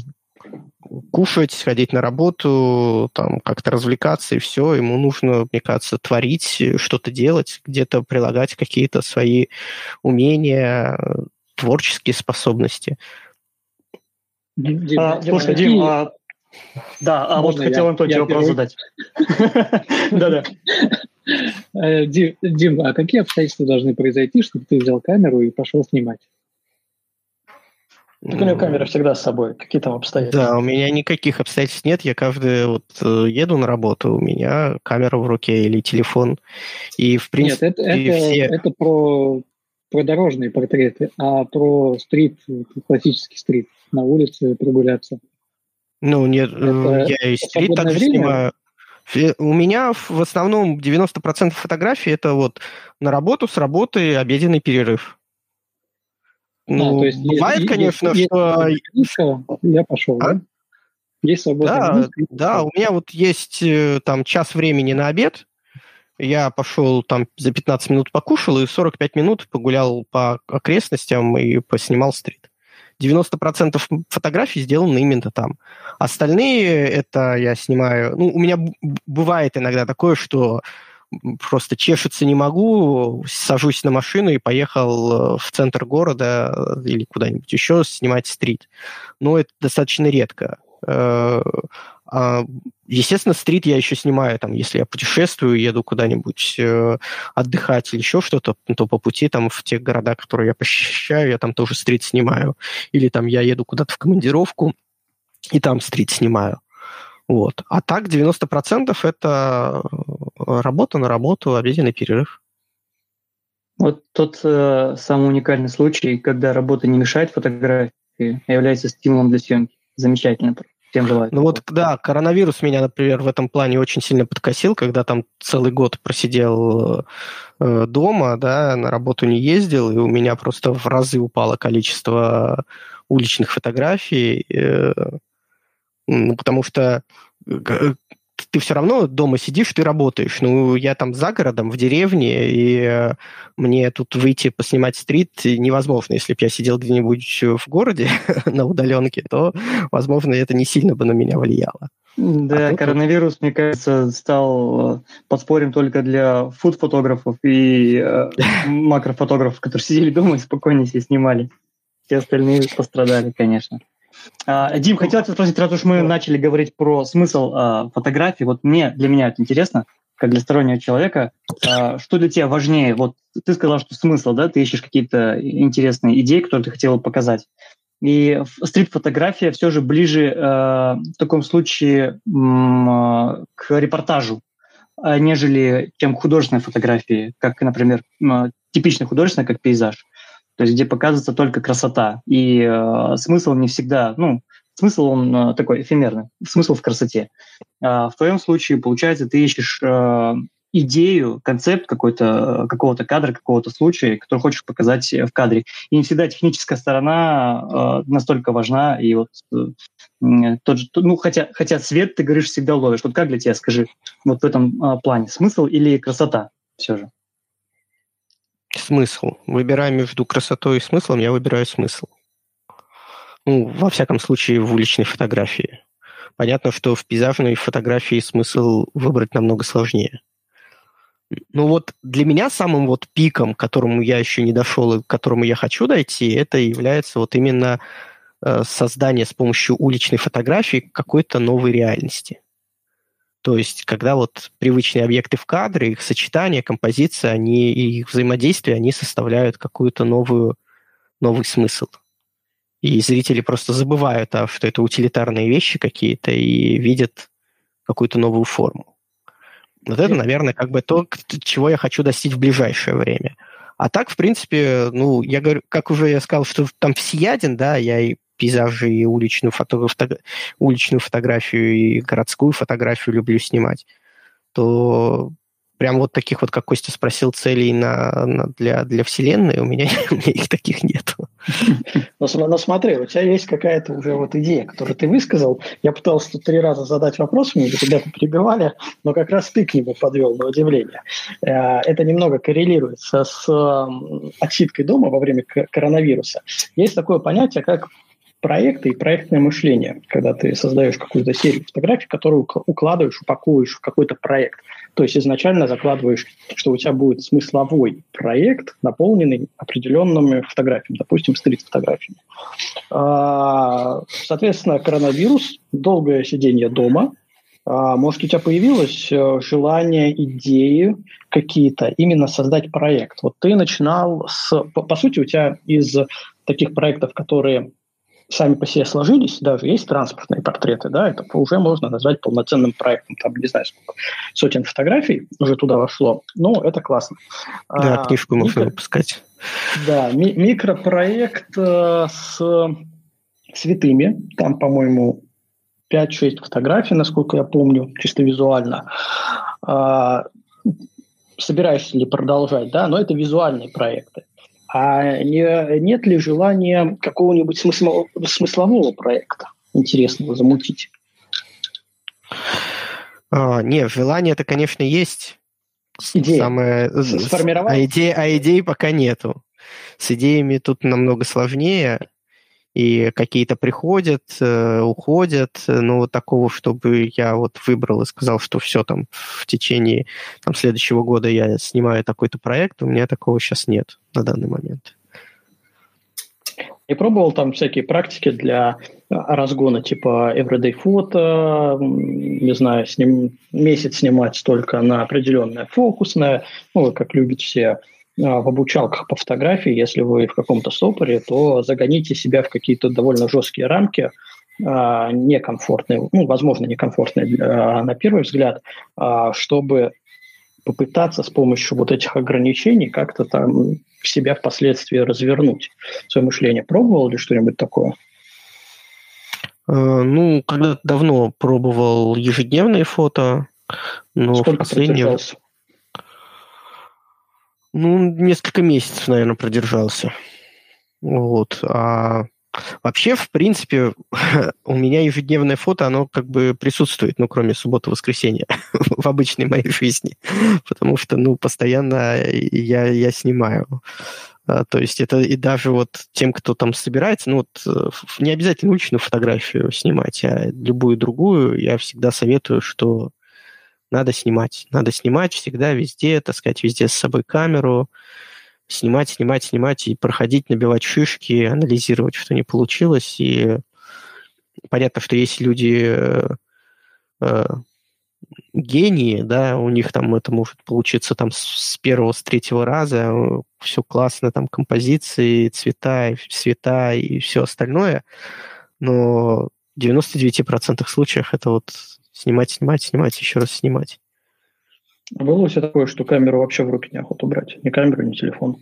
кушать, ходить на работу, там как-то развлекаться и все. Ему нужно, мне кажется, творить, что-то делать, где-то прилагать какие-то свои умения, творческие способности. Дим, а, слушай, Дим, а, да, а вот хотел я, Антон тебе вопрос задать. (laughs) Да-да. Э, Дим, а какие обстоятельства должны произойти, чтобы ты взял камеру и пошел снимать? Так у него камера всегда с собой. Какие там обстоятельства? Да, у меня никаких обстоятельств нет. Я каждый вот э, еду на работу, у меня камера в руке или телефон. И в принципе Нет, это, это, все... это про, про дорожные портреты, а про стрит, классический стрит на улице прогуляться. Ну, нет, это, я и стрит также время? снимаю. У меня в основном 90% фотографий это вот на работу, с работы, обеденный перерыв. А, ну, а, то есть бывает, есть, конечно, есть, что... Есть я пошел, а? да? Есть свободное да, минутка, да, у меня вот есть э, там час времени на обед, я пошел там за 15 минут покушал и 45 минут погулял по окрестностям и поснимал стрит. 90% фотографий сделаны именно там. Остальные это я снимаю... Ну, у меня бывает иногда такое, что просто чешется не могу, сажусь на машину и поехал э, в центр города э, или куда-нибудь еще снимать стрит. Но это достаточно редко. Э, а, естественно, стрит я еще снимаю, там, если я путешествую, еду куда-нибудь э, отдыхать или еще что-то, то по пути там в тех городах, которые я посещаю, я там тоже стрит снимаю. Или там я еду куда-то в командировку, и там стрит снимаю. Вот. А так 90% это работа на работу, обеденный перерыв. Вот тот э, самый уникальный случай, когда работа не мешает фотографии, а является стимулом для съемки. Замечательно. Всем желаю. Ну вот, да, коронавирус меня, например, в этом плане очень сильно подкосил, когда там целый год просидел э, дома, да, на работу не ездил, и у меня просто в разы упало количество уличных фотографий, э, ну, потому что э, ты все равно дома сидишь, ты работаешь. Ну, я там за городом, в деревне, и э, мне тут выйти поснимать стрит невозможно. Если бы я сидел где-нибудь в городе (laughs) на удаленке, то, возможно, это не сильно бы на меня влияло. Да, а коронавирус, мне кажется, стал э, подспорьем только для фуд-фотографов и э, (laughs) макрофотографов, которые сидели дома и спокойно себе снимали. Все остальные пострадали, конечно. А, Дим, хотел тебя спросить, раз уж мы начали говорить про смысл а, фотографии, вот мне, для меня это интересно, как для стороннего человека, а, что для тебя важнее? Вот ты сказал, что смысл, да, ты ищешь какие-то интересные идеи, которые ты хотел показать. И стрит-фотография все же ближе в таком случае к репортажу, нежели чем к художественной фотографии, как, например, типичная художественная, как пейзаж то есть где показывается только красота. И э, смысл не всегда, ну, смысл он э, такой эфемерный, смысл в красоте. А в твоем случае, получается, ты ищешь э, идею, концепт какой-то, какого-то кадра, какого-то случая, который хочешь показать в кадре. И не всегда техническая сторона э, настолько важна. И вот э, тот же, ну, хотя, хотя цвет, ты говоришь, всегда ловишь. Вот как для тебя, скажи, вот в этом э, плане, смысл или красота все же? Смысл. Выбирая между красотой и смыслом, я выбираю смысл. Ну, во всяком случае, в уличной фотографии. Понятно, что в пейзажной фотографии смысл выбрать намного сложнее. Ну вот для меня самым вот пиком, к которому я еще не дошел и к которому я хочу дойти, это является вот именно э, создание с помощью уличной фотографии какой-то новой реальности. То есть, когда вот привычные объекты в кадре, их сочетание, композиция, они, и их взаимодействие, они составляют какую-то новую, новый смысл. И зрители просто забывают, а, что это утилитарные вещи какие-то, и видят какую-то новую форму. Вот это, наверное, как бы то, чего я хочу достичь в ближайшее время. А так, в принципе, ну, я говорю, как уже я сказал, что там всеяден, да, я и пейзажи, и уличную, фото, уличную фотографию, и городскую фотографию люблю снимать, то прям вот таких вот, как Костя спросил, целей на, на, для, для Вселенной, у меня, (laughs) у меня их таких нет. Но, но смотри, у тебя есть какая-то уже вот идея, которую ты высказал. Я пытался тут три раза задать вопрос, мне ребята прибивали, но как раз ты к нему подвел на удивление. Э, это немного коррелируется с отсидкой дома во время коронавируса. Есть такое понятие, как проекты и проектное мышление, когда ты создаешь какую-то серию фотографий, которую укладываешь, упаковываешь в какой-то проект. То есть изначально закладываешь, что у тебя будет смысловой проект, наполненный определенными фотографиями, допустим, стрит-фотографиями. А, соответственно, коронавирус, долгое сидение дома, а, может, у тебя появилось э, желание, идеи какие-то, именно создать проект. Вот ты начинал с... По, по сути, у тебя из таких проектов, которые сами по себе сложились, даже есть транспортные портреты, да, это уже можно назвать полноценным проектом. Там, не знаю, сколько сотен фотографий уже туда вошло, но это классно. Да, а, книжку можно микро... выпускать. Да, ми- микропроект э, с святыми, там, по-моему, 5-6 фотографий, насколько я помню, чисто визуально. А, собираешься ли продолжать, да, но это визуальные проекты. А не, нет ли желания какого-нибудь смыслового, смыслового проекта интересного замутить? А, нет, желание это, конечно, есть. Идея. Самое... Сформировать? А идеи, а идей пока нету. С идеями тут намного сложнее. И какие-то приходят, э, уходят, но вот такого, чтобы я вот выбрал и сказал, что все там в течение там, следующего года я снимаю такой-то проект, у меня такого сейчас нет на данный момент. Я пробовал там всякие практики для а, разгона типа everyday фото, не знаю, с ним месяц снимать только на определенное фокусное, ну, как любят все в обучалках по фотографии, если вы в каком-то стопоре, то загоните себя в какие-то довольно жесткие рамки, а, некомфортные, ну, возможно, некомфортные на первый взгляд, чтобы попытаться с помощью вот этих ограничений как-то там себя впоследствии развернуть, свое мышление. Пробовал ли что-нибудь такое? Э, ну, когда давно пробовал ежедневные фото, но Сколько в последнее... Ну, несколько месяцев, наверное, продержался. Вот. А Вообще, в принципе, (laughs) у меня ежедневное фото, оно как бы присутствует, ну, кроме субботы-воскресенья (laughs) в обычной моей жизни, (laughs) потому что, ну, постоянно я, я снимаю. А, то есть это и даже вот тем, кто там собирается, ну, вот э, не обязательно уличную фотографию снимать, а любую другую, я всегда советую, что надо снимать. Надо снимать всегда, везде, таскать везде с собой камеру, снимать, снимать, снимать и проходить, набивать шишки, анализировать, что не получилось. И понятно, что есть люди э, э, гении, да, у них там это может получиться там с первого, с третьего раза, все классно, там композиции, цвета, цвета и все остальное, но в 99% случаев это вот снимать, снимать, снимать, еще раз снимать. А было все такое, что камеру вообще в руки неохота брать? Ни камеру, ни телефон?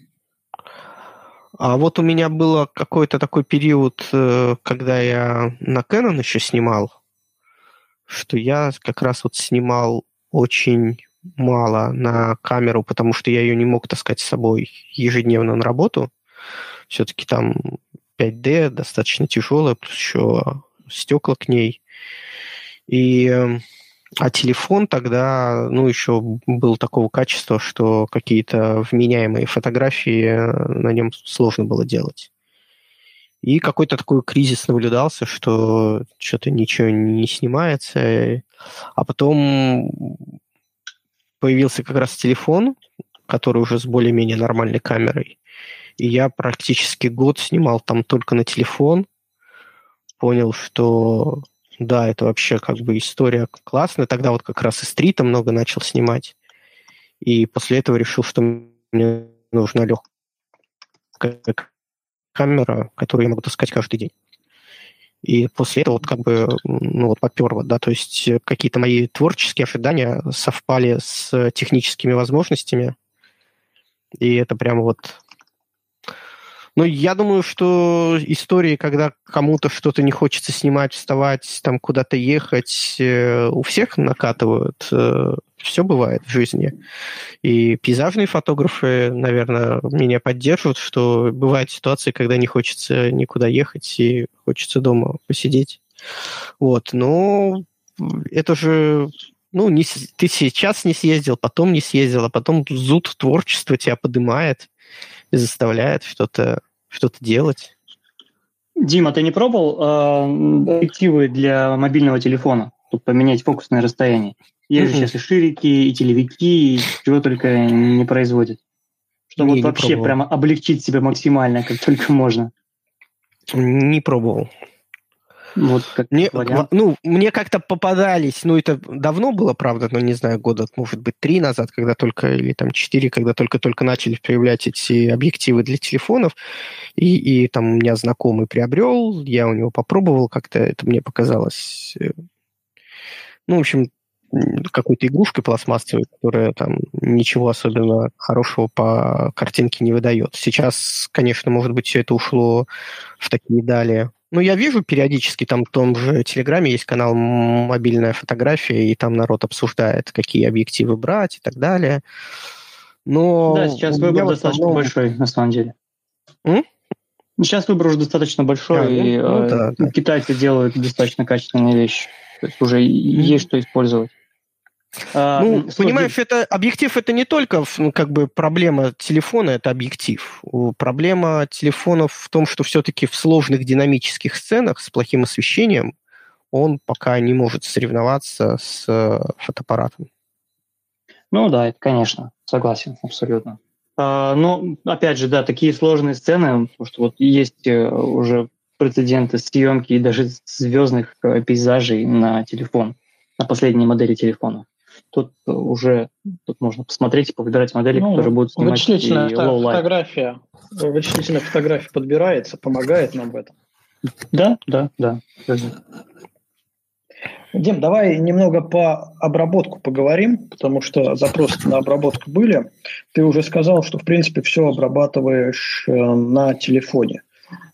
А вот у меня был какой-то такой период, э, когда я на Canon еще снимал, что я как раз вот снимал очень мало на камеру, потому что я ее не мог таскать с собой ежедневно на работу. Все-таки там 5D достаточно тяжелая, плюс еще стекла к ней. И эм, а телефон тогда, ну, еще был такого качества, что какие-то вменяемые фотографии э, на нем сложно было делать. И какой-то такой кризис наблюдался, что что-то ничего не снимается. А потом появился как раз телефон, который уже с более-менее нормальной камерой. И я практически год снимал там только на телефон. Понял, что да, это вообще как бы история классная. Тогда вот как раз и стрита много начал снимать. И после этого решил, что мне нужна легкая камера, которую я могу таскать каждый день. И после этого вот как бы, ну вот поперло, да, то есть какие-то мои творческие ожидания совпали с техническими возможностями, и это прямо вот ну, я думаю, что истории, когда кому-то что-то не хочется снимать, вставать, там куда-то ехать, э, у всех накатывают. Э, Все бывает в жизни. И пейзажные фотографы, наверное, меня поддерживают, что бывают ситуации, когда не хочется никуда ехать и хочется дома посидеть. Вот, но это же ну, не, ты сейчас не съездил, потом не съездил, а потом зуд творчества тебя поднимает и заставляет что-то что-то делать. Дима, ты не пробовал э, объективы для мобильного телефона? Тут поменять фокусное расстояние. Есть же сейчас и ширики, и телевики, и чего только не производят. Чтобы не, вот вообще пробовал. прямо облегчить себя максимально, как только можно. Не пробовал. Вот как мне, ну, мне как-то попадались, ну, это давно было, правда, но не знаю, года, может быть, три назад, когда только, или там четыре, когда только-только начали появлять эти объективы для телефонов, и, и там у меня знакомый приобрел, я у него попробовал, как-то это мне показалось, э, ну, в общем, какой-то игрушкой пластмассовой, которая там ничего особенно хорошего по картинке не выдает. Сейчас, конечно, может быть, все это ушло в такие дали ну, я вижу периодически, там в том же Телеграме есть канал «Мобильная фотография», и там народ обсуждает, какие объективы брать и так далее. Но да, сейчас выбор основном... достаточно большой, на самом деле. М? Сейчас выбор уже достаточно большой, а, и ну, э, да, да. китайцы делают достаточно качественные вещи. То есть уже mm-hmm. есть что использовать. А, ну, понимаешь, это объектив это не только ну, как бы проблема телефона, это объектив. Проблема телефонов в том, что все-таки в сложных динамических сценах с плохим освещением он пока не может соревноваться с э, фотоаппаратом. Ну да, это, конечно, согласен, абсолютно. А, но, опять же, да, такие сложные сцены, потому что вот есть э, уже прецеденты съемки и даже звездных э, пейзажей на телефон, на последней модели телефона. Тут уже тут можно посмотреть и повыбирать модели, ну, которые будут снимать вычислительная фото- фотография, вычислительная фотография подбирается, помогает нам в этом. Да, да, да. Дим, давай немного по обработку поговорим, потому что запросы на обработку были. Ты уже сказал, что, в принципе, все обрабатываешь э, на телефоне.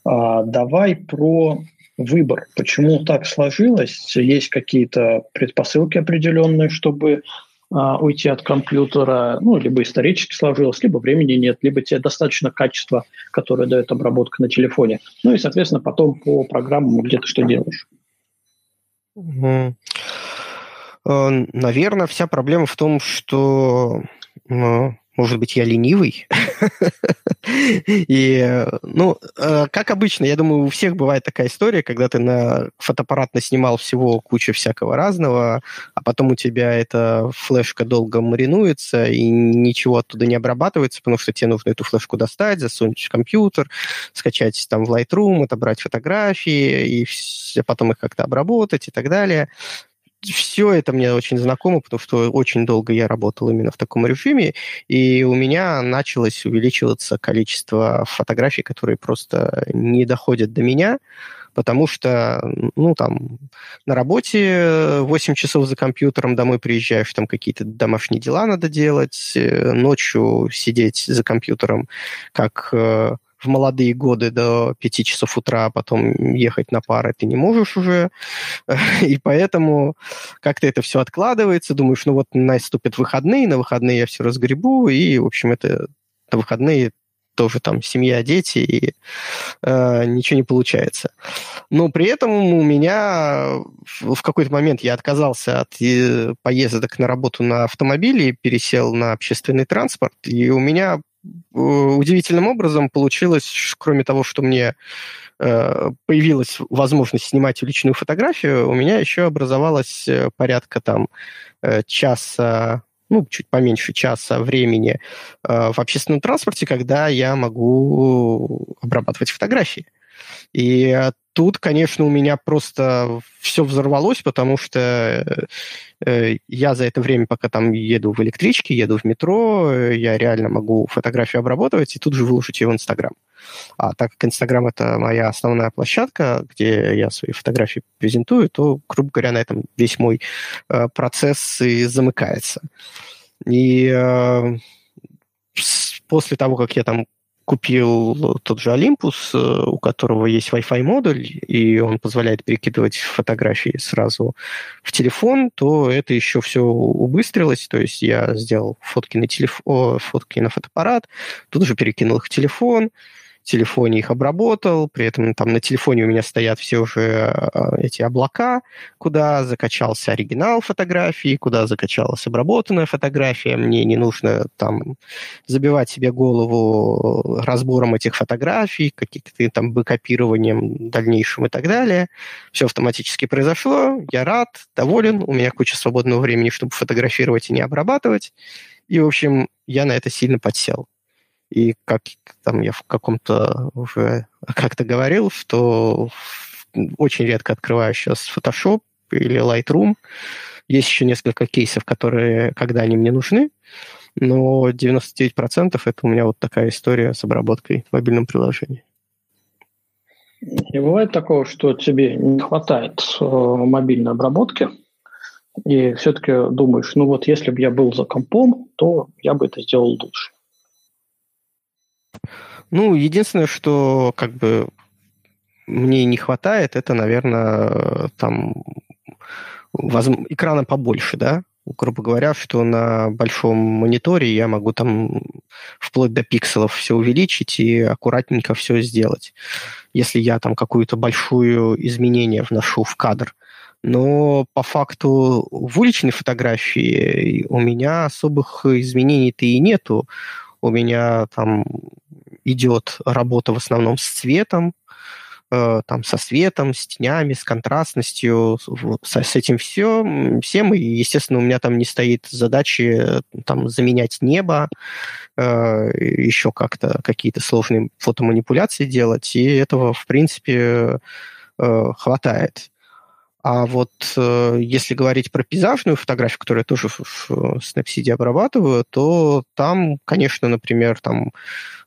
А, давай про выбор. Почему так сложилось? Есть какие-то предпосылки определенные, чтобы а, уйти от компьютера, ну, либо исторически сложилось, либо времени нет, либо тебе достаточно качества, которое дает обработка на телефоне. Ну и, соответственно, потом по программам где ты что делаешь. Угу. Наверное, вся проблема в том, что ну, может быть, я ленивый. (laughs) И, ну, э, как обычно, я думаю, у всех бывает такая история, когда ты на фотоаппарат наснимал всего кучу всякого разного, а потом у тебя эта флешка долго маринуется, и ничего оттуда не обрабатывается, потому что тебе нужно эту флешку достать, засунуть в компьютер, скачать там в Lightroom, отобрать фотографии, и потом их как-то обработать и так далее все это мне очень знакомо, потому что очень долго я работал именно в таком режиме, и у меня началось увеличиваться количество фотографий, которые просто не доходят до меня, потому что, ну, там, на работе 8 часов за компьютером, домой приезжаешь, там какие-то домашние дела надо делать, э, ночью сидеть за компьютером, как э, в молодые годы до 5 часов утра, а потом ехать на пары ты не можешь уже. (laughs) И поэтому как-то это все откладывается. Думаешь, ну вот наступят выходные, на выходные я все разгребу, и, в общем, это на выходные тоже там семья, дети, и э, ничего не получается. Но при этом у меня в какой-то момент я отказался от э, поездок на работу на автомобиле, пересел на общественный транспорт, и у меня удивительным образом получилось, кроме того, что мне э, появилась возможность снимать личную фотографию, у меня еще образовалась э, порядка там часа, ну, чуть поменьше часа времени в общественном транспорте, когда я могу обрабатывать фотографии. И тут, конечно, у меня просто все взорвалось, потому что э, я за это время, пока там еду в электричке, еду в метро, э, я реально могу фотографию обрабатывать и тут же выложить ее в Инстаграм. А так как Инстаграм это моя основная площадка, где я свои фотографии презентую, то, грубо говоря, на этом весь мой э, процесс и замыкается. И после того, как я там купил тот же Olympus, э, у которого есть Wi-Fi модуль, и он позволяет перекидывать фотографии сразу в телефон, то это еще все убыстрилось. То есть я сделал фотки на, телефон, фотки на фотоаппарат, тут же перекинул их в телефон, телефоне их обработал, при этом там на телефоне у меня стоят все уже э, эти облака, куда закачался оригинал фотографии, куда закачалась обработанная фотография. Мне не нужно там забивать себе голову разбором этих фотографий, каким-то там бэкопированием дальнейшим и так далее. Все автоматически произошло, я рад, доволен, у меня куча свободного времени, чтобы фотографировать и не обрабатывать. И, в общем, я на это сильно подсел. И как там я в каком-то уже как-то говорил, что очень редко открываю сейчас Photoshop или Lightroom. Есть еще несколько кейсов, которые, когда они мне нужны, но 99% это у меня вот такая история с обработкой в мобильном приложении. И бывает такого, что тебе не хватает э, мобильной обработки, и все-таки думаешь, ну вот если бы я был за компом, то я бы это сделал лучше. Ну, единственное, что как бы мне не хватает, это, наверное, там воз... экрана побольше, да, грубо говоря, что на большом мониторе я могу там вплоть до пикселов все увеличить и аккуратненько все сделать. Если я там какую-то большую изменение вношу в кадр, но по факту в уличной фотографии у меня особых изменений-то и нету. У меня там идет работа в основном с цветом, э, там со светом, с тенями, с контрастностью, с, с этим все, всем, и, естественно, у меня там не стоит задачи там заменять небо, э, еще как-то какие-то сложные фотоманипуляции делать, и этого, в принципе, э, хватает. А вот э, если говорить про пейзажную фотографию, которую я тоже в, в Snapseed обрабатываю, то там, конечно, например, там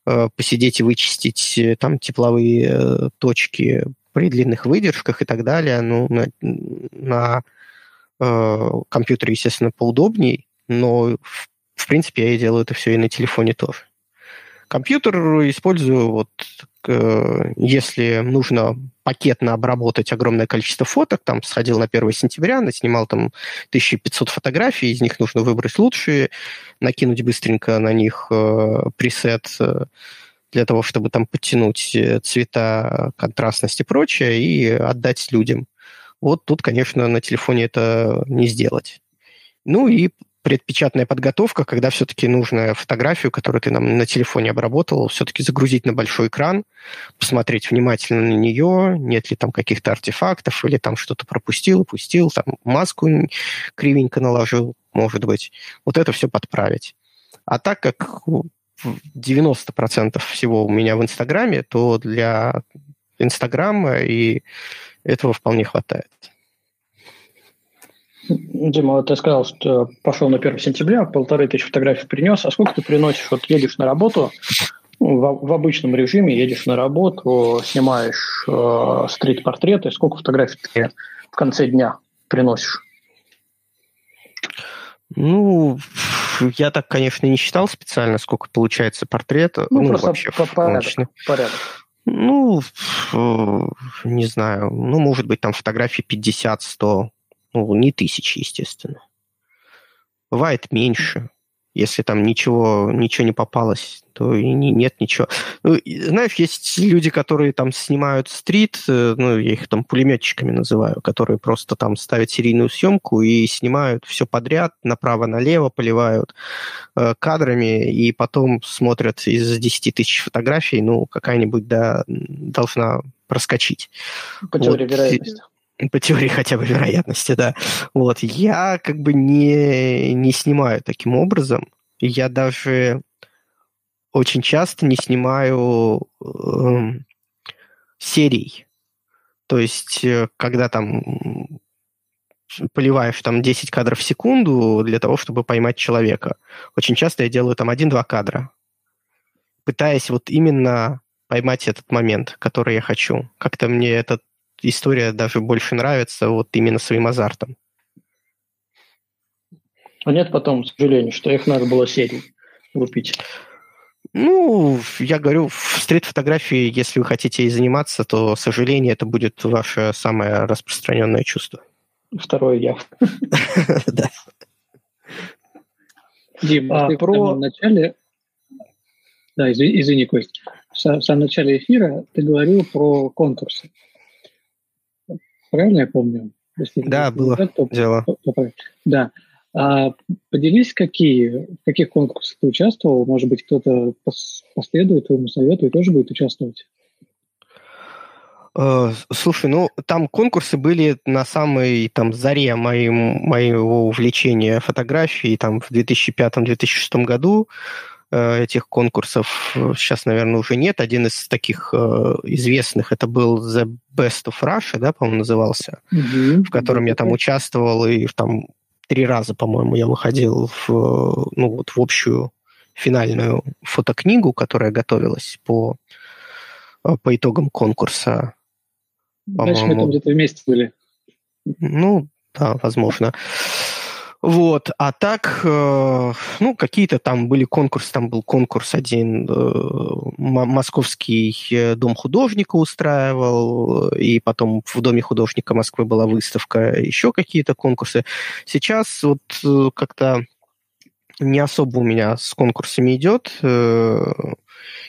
э, посидеть и вычистить э, там тепловые э, точки при длинных выдержках и так далее, ну, на, на э, компьютере, естественно, поудобней, но в, в принципе я делаю это все и на телефоне тоже. Компьютер использую вот Э, если нужно пакетно обработать огромное количество фоток, там сходил на 1 сентября, снимал там 1500 фотографий, из них нужно выбрать лучшие, накинуть быстренько на них э, пресет э, для того, чтобы там подтянуть э, цвета, контрастность и прочее, и отдать людям. Вот тут, конечно, на телефоне это не сделать. Ну и предпечатная подготовка, когда все-таки нужно фотографию, которую ты нам на телефоне обработал, все-таки загрузить на большой экран, посмотреть внимательно на нее, нет ли там каких-то артефактов, или там что-то пропустил, упустил, там маску кривенько наложил, может быть. Вот это все подправить. А так как 90% всего у меня в Инстаграме, то для Инстаграма и этого вполне хватает. Дима, ты сказал, что пошел на 1 сентября, полторы тысячи фотографий принес. А сколько ты приносишь? Вот едешь на работу, ну, в, в обычном режиме едешь на работу, снимаешь э, стрит-портреты. Сколько фотографий ты в конце дня приносишь? Ну, я так, конечно, не считал специально, сколько получается портрета. Ну, ну просто вообще, по порядок, порядок. Ну, не знаю. Ну, может быть, там фотографий 50-100 ну, не тысячи, естественно. Бывает меньше. Если там ничего, ничего не попалось, то и не, нет ничего. Ну, знаешь, есть люди, которые там снимают стрит, э, ну, я их там пулеметчиками называю, которые просто там ставят серийную съемку и снимают все подряд, направо-налево поливают э, кадрами, и потом смотрят из 10 тысяч фотографий, ну, какая-нибудь, да, должна проскочить. По теории вот. вероятности. По теории хотя бы вероятности, да. Вот. Я как бы не, не снимаю таким образом. Я даже очень часто не снимаю э, серий. То есть, э, когда там поливаешь там 10 кадров в секунду для того, чтобы поймать человека. Очень часто я делаю там один-два кадра, пытаясь вот именно поймать этот момент, который я хочу. Как-то мне этот история даже больше нравится вот именно своим азартом. А нет потом, к сожалению, что их надо было серии лупить? Ну, я говорю, в стрит-фотографии, если вы хотите ей заниматься, то, к сожалению, это будет ваше самое распространенное чувство. Второе я. (laughs) Да. Дим, а, ты про... в самом начале... Да, извини, извини, Кость. В самом начале эфира ты говорил про конкурсы. Правильно я помню? Если да, было так, то, (laughs) дело. То, то, то, да. А, поделись, какие, в каких конкурсах ты участвовал. Может быть, кто-то последует твоему совету и тоже будет участвовать. Э, слушай, ну там конкурсы были на самой там заре моим, моего увлечения фотографией там в 2005-2006 году. Э, этих конкурсов сейчас, наверное, уже нет. Один из таких э, известных это был The Best of Russia, да, по-моему, назывался, mm-hmm. в котором я там участвовал и там три раза, по-моему, я выходил в, ну, вот, в общую финальную фотокнигу, которая готовилась по, э, по итогам конкурса. Дальше мы там где-то вместе были. Ну, да, возможно. Вот, а так, э, ну, какие-то там были конкурсы, там был конкурс один, э, московский э, дом художника устраивал, и потом в Доме художника Москвы была выставка, еще какие-то конкурсы. Сейчас вот э, как-то не особо у меня с конкурсами идет э,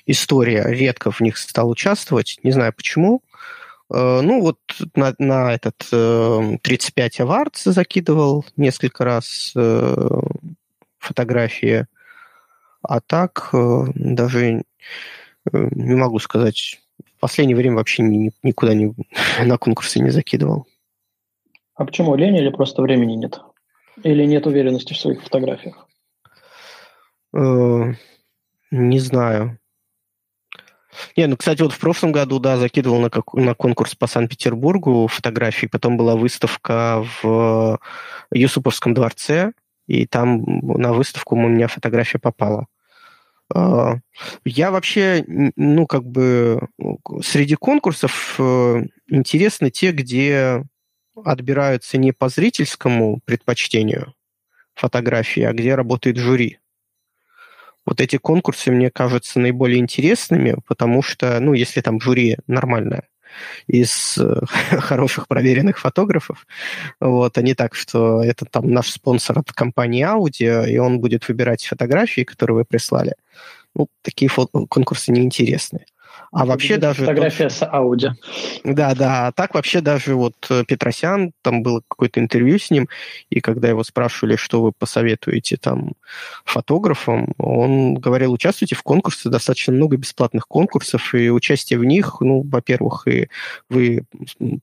история, редко в них стал участвовать, не знаю почему. Э, ну, вот на, на этот 35 Awards закидывал несколько раз фотографии. А так даже не могу сказать. В последнее время вообще ни, никуда не, (laughs) на конкурсы не закидывал. А почему лень или просто времени нет? Или нет уверенности в своих фотографиях? Не знаю. Не, ну, кстати, вот в прошлом году, да, закидывал на, как, на конкурс по Санкт-Петербургу фотографии, потом была выставка в Юсуповском дворце, и там на выставку у меня фотография попала. А, я вообще, ну, как бы, среди конкурсов э, интересны те, где отбираются не по зрительскому предпочтению фотографии, а где работает жюри. Вот эти конкурсы мне кажутся наиболее интересными, потому что, ну, если там жюри нормальное, из э, (laughs) хороших проверенных фотографов. Вот, а не так, что это там наш спонсор от компании Audi, и он будет выбирать фотографии, которые вы прислали. Ну, такие фото- конкурсы неинтересные. А вообще даже... Фотография с Audi. Да, да. А так вообще даже вот э, Петросян, там было какое-то интервью с ним, и когда его спрашивали, что вы посоветуете там фотографам, он говорил, участвуйте в конкурсе, достаточно много бесплатных конкурсов, и участие в них, ну, во-первых, и вы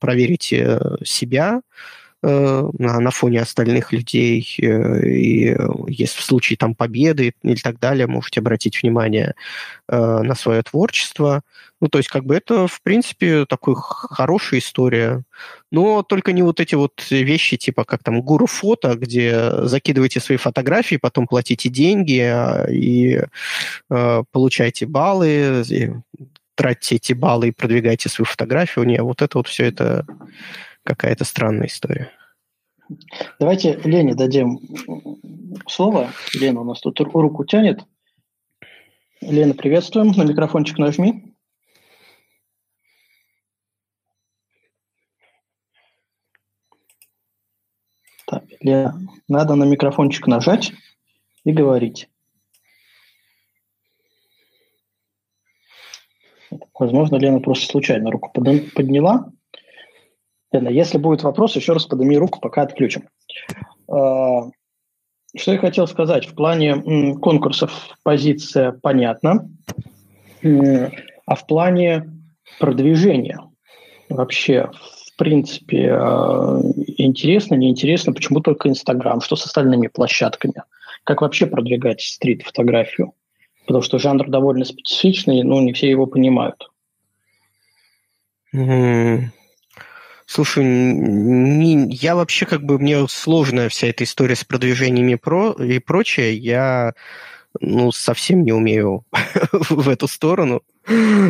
проверите себя, э, на, на фоне остальных людей, э, и если в случае там победы или так далее, можете обратить внимание на свое творчество. Ну, то есть, как бы это, в принципе, такая хорошая история. Но только не вот эти вот вещи, типа как там гуру фото, где закидываете свои фотографии, потом платите деньги а, и э, получаете баллы, и тратите эти баллы и продвигаете свою фотографию. Не, вот это вот все это какая-то странная история. Давайте Лене дадим слово. Лена у нас тут руку тянет. Лена, приветствуем. На микрофончик нажми. Так, Лена, надо на микрофончик нажать и говорить. Возможно, Лена просто случайно руку подняла. Лена, если будет вопрос, еще раз подними руку, пока отключим. А, что я хотел сказать? В плане конкурсов позиция понятна, а в плане продвижения вообще в принципе, э, интересно, неинтересно, почему только Инстаграм, что с остальными площадками? Как вообще продвигать стрит-фотографию? Потому что жанр довольно специфичный, но не все его понимают. Слушай, не, я вообще как бы, мне сложная вся эта история с продвижениями про, и прочее. Я ну, совсем не умею (laughs) в эту сторону.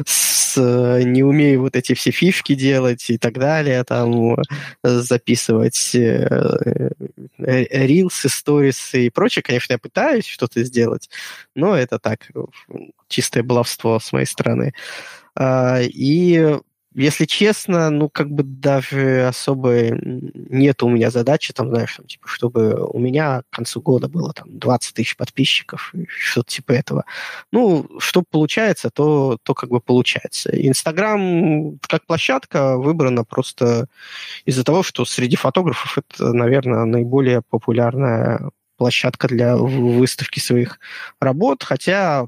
С, не умею вот эти все фишки делать и так далее, там записывать э, рилсы, сторисы и прочее. Конечно, я пытаюсь что-то сделать, но это так, чистое баловство с моей стороны. А, и если честно, ну, как бы даже особо нет у меня задачи, там, знаешь, там, типа, чтобы у меня к концу года было там 20 тысяч подписчиков, что-то типа этого. Ну, что получается, то, то как бы получается. Инстаграм как площадка выбрана просто из-за того, что среди фотографов это, наверное, наиболее популярная площадка для выставки своих работ, хотя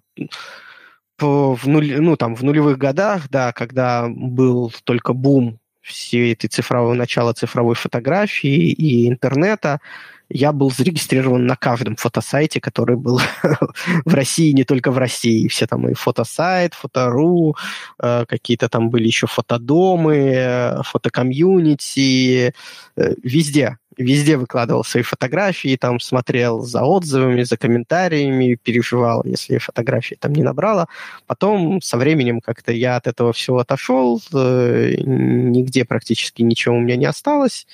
в, нуль, ну, там, в нулевых годах, да, когда был только бум всей этой цифровой, начала цифровой фотографии и интернета, я был зарегистрирован на каждом фотосайте, который был (laughs) в России, не только в России. Все там и фотосайт, фотору, э, какие-то там были еще фотодомы, э, фотокомьюнити, э, везде везде выкладывал свои фотографии, там смотрел за отзывами, за комментариями, переживал, если фотографии там не набрала. Потом со временем как-то я от этого всего отошел, э, нигде практически ничего у меня не осталось,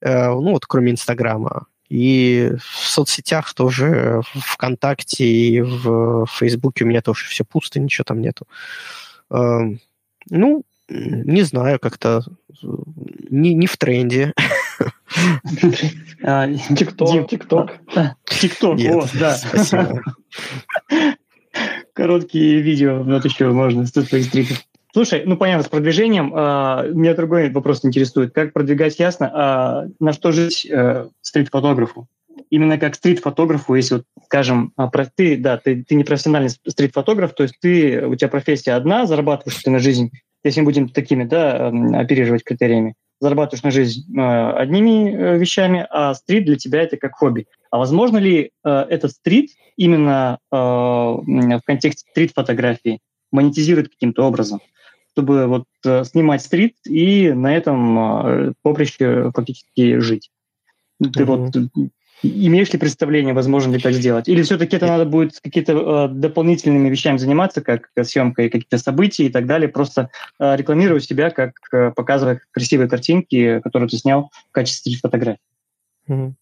э, ну вот кроме Инстаграма. И в соцсетях тоже, ВКонтакте и в Фейсбуке у меня тоже все пусто, ничего там нету. Эм, ну, не знаю, как-то не, не в тренде. А, тикток, тикток. Тикток, о, да. Короткие видео, вот еще можно, 100 твоих стриков. Слушай, ну понятно, с продвижением. Э, меня другой вопрос интересует. Как продвигать ясно? Э, на что жить э, стрит-фотографу? Именно как стрит-фотографу, если, вот, скажем, а, про, ты, да, ты, ты не профессиональный стрит-фотограф, то есть ты, у тебя профессия одна, зарабатываешь ты на жизнь, если мы будем такими, да, оперировать критериями, зарабатываешь на жизнь э, одними э, вещами, а стрит для тебя это как хобби. А возможно ли э, этот стрит именно э, в контексте стрит-фотографии монетизировать каким-то образом, чтобы вот э, снимать стрит и на этом э, поприще фактически жить? Ты mm-hmm. вот Имеешь ли представление, возможно ли так сделать? Или все-таки это надо будет с какими-то э, дополнительными вещами заниматься, как съемкой каких-то событий и так далее, просто э, рекламировать себя, как э, показывая красивые картинки, которые ты снял в качестве фотографий? Mm-hmm.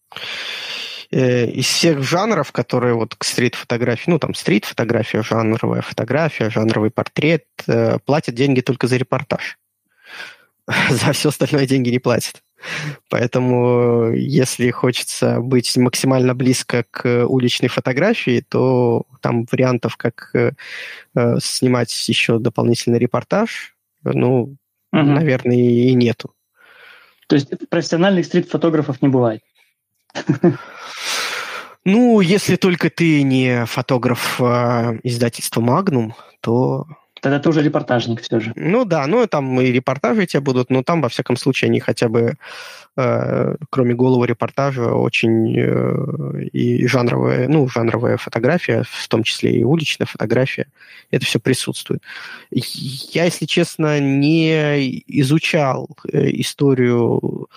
Из всех жанров, которые вот к стрит-фотографии, ну там стрит-фотография, жанровая фотография, жанровый портрет, э, платят деньги только за репортаж. (laughs) за все остальное деньги не платят. Поэтому, если хочется быть максимально близко к уличной фотографии, то там вариантов, как э, э снимать еще дополнительный репортаж, ну, угу. наверное, и нету. То есть профессиональных стрит-фотографов не бывает? (laughs) Ну, если только ты не фотограф э, издательства Magnum, то Тогда ты уже репортажник все же. Ну да, ну там и репортажи у будут, но там, во всяком случае, они хотя бы, э, кроме голого репортажа, очень э, и жанровая, ну, жанровая фотография, в том числе и уличная фотография, это все присутствует. Я, если честно, не изучал э, историю,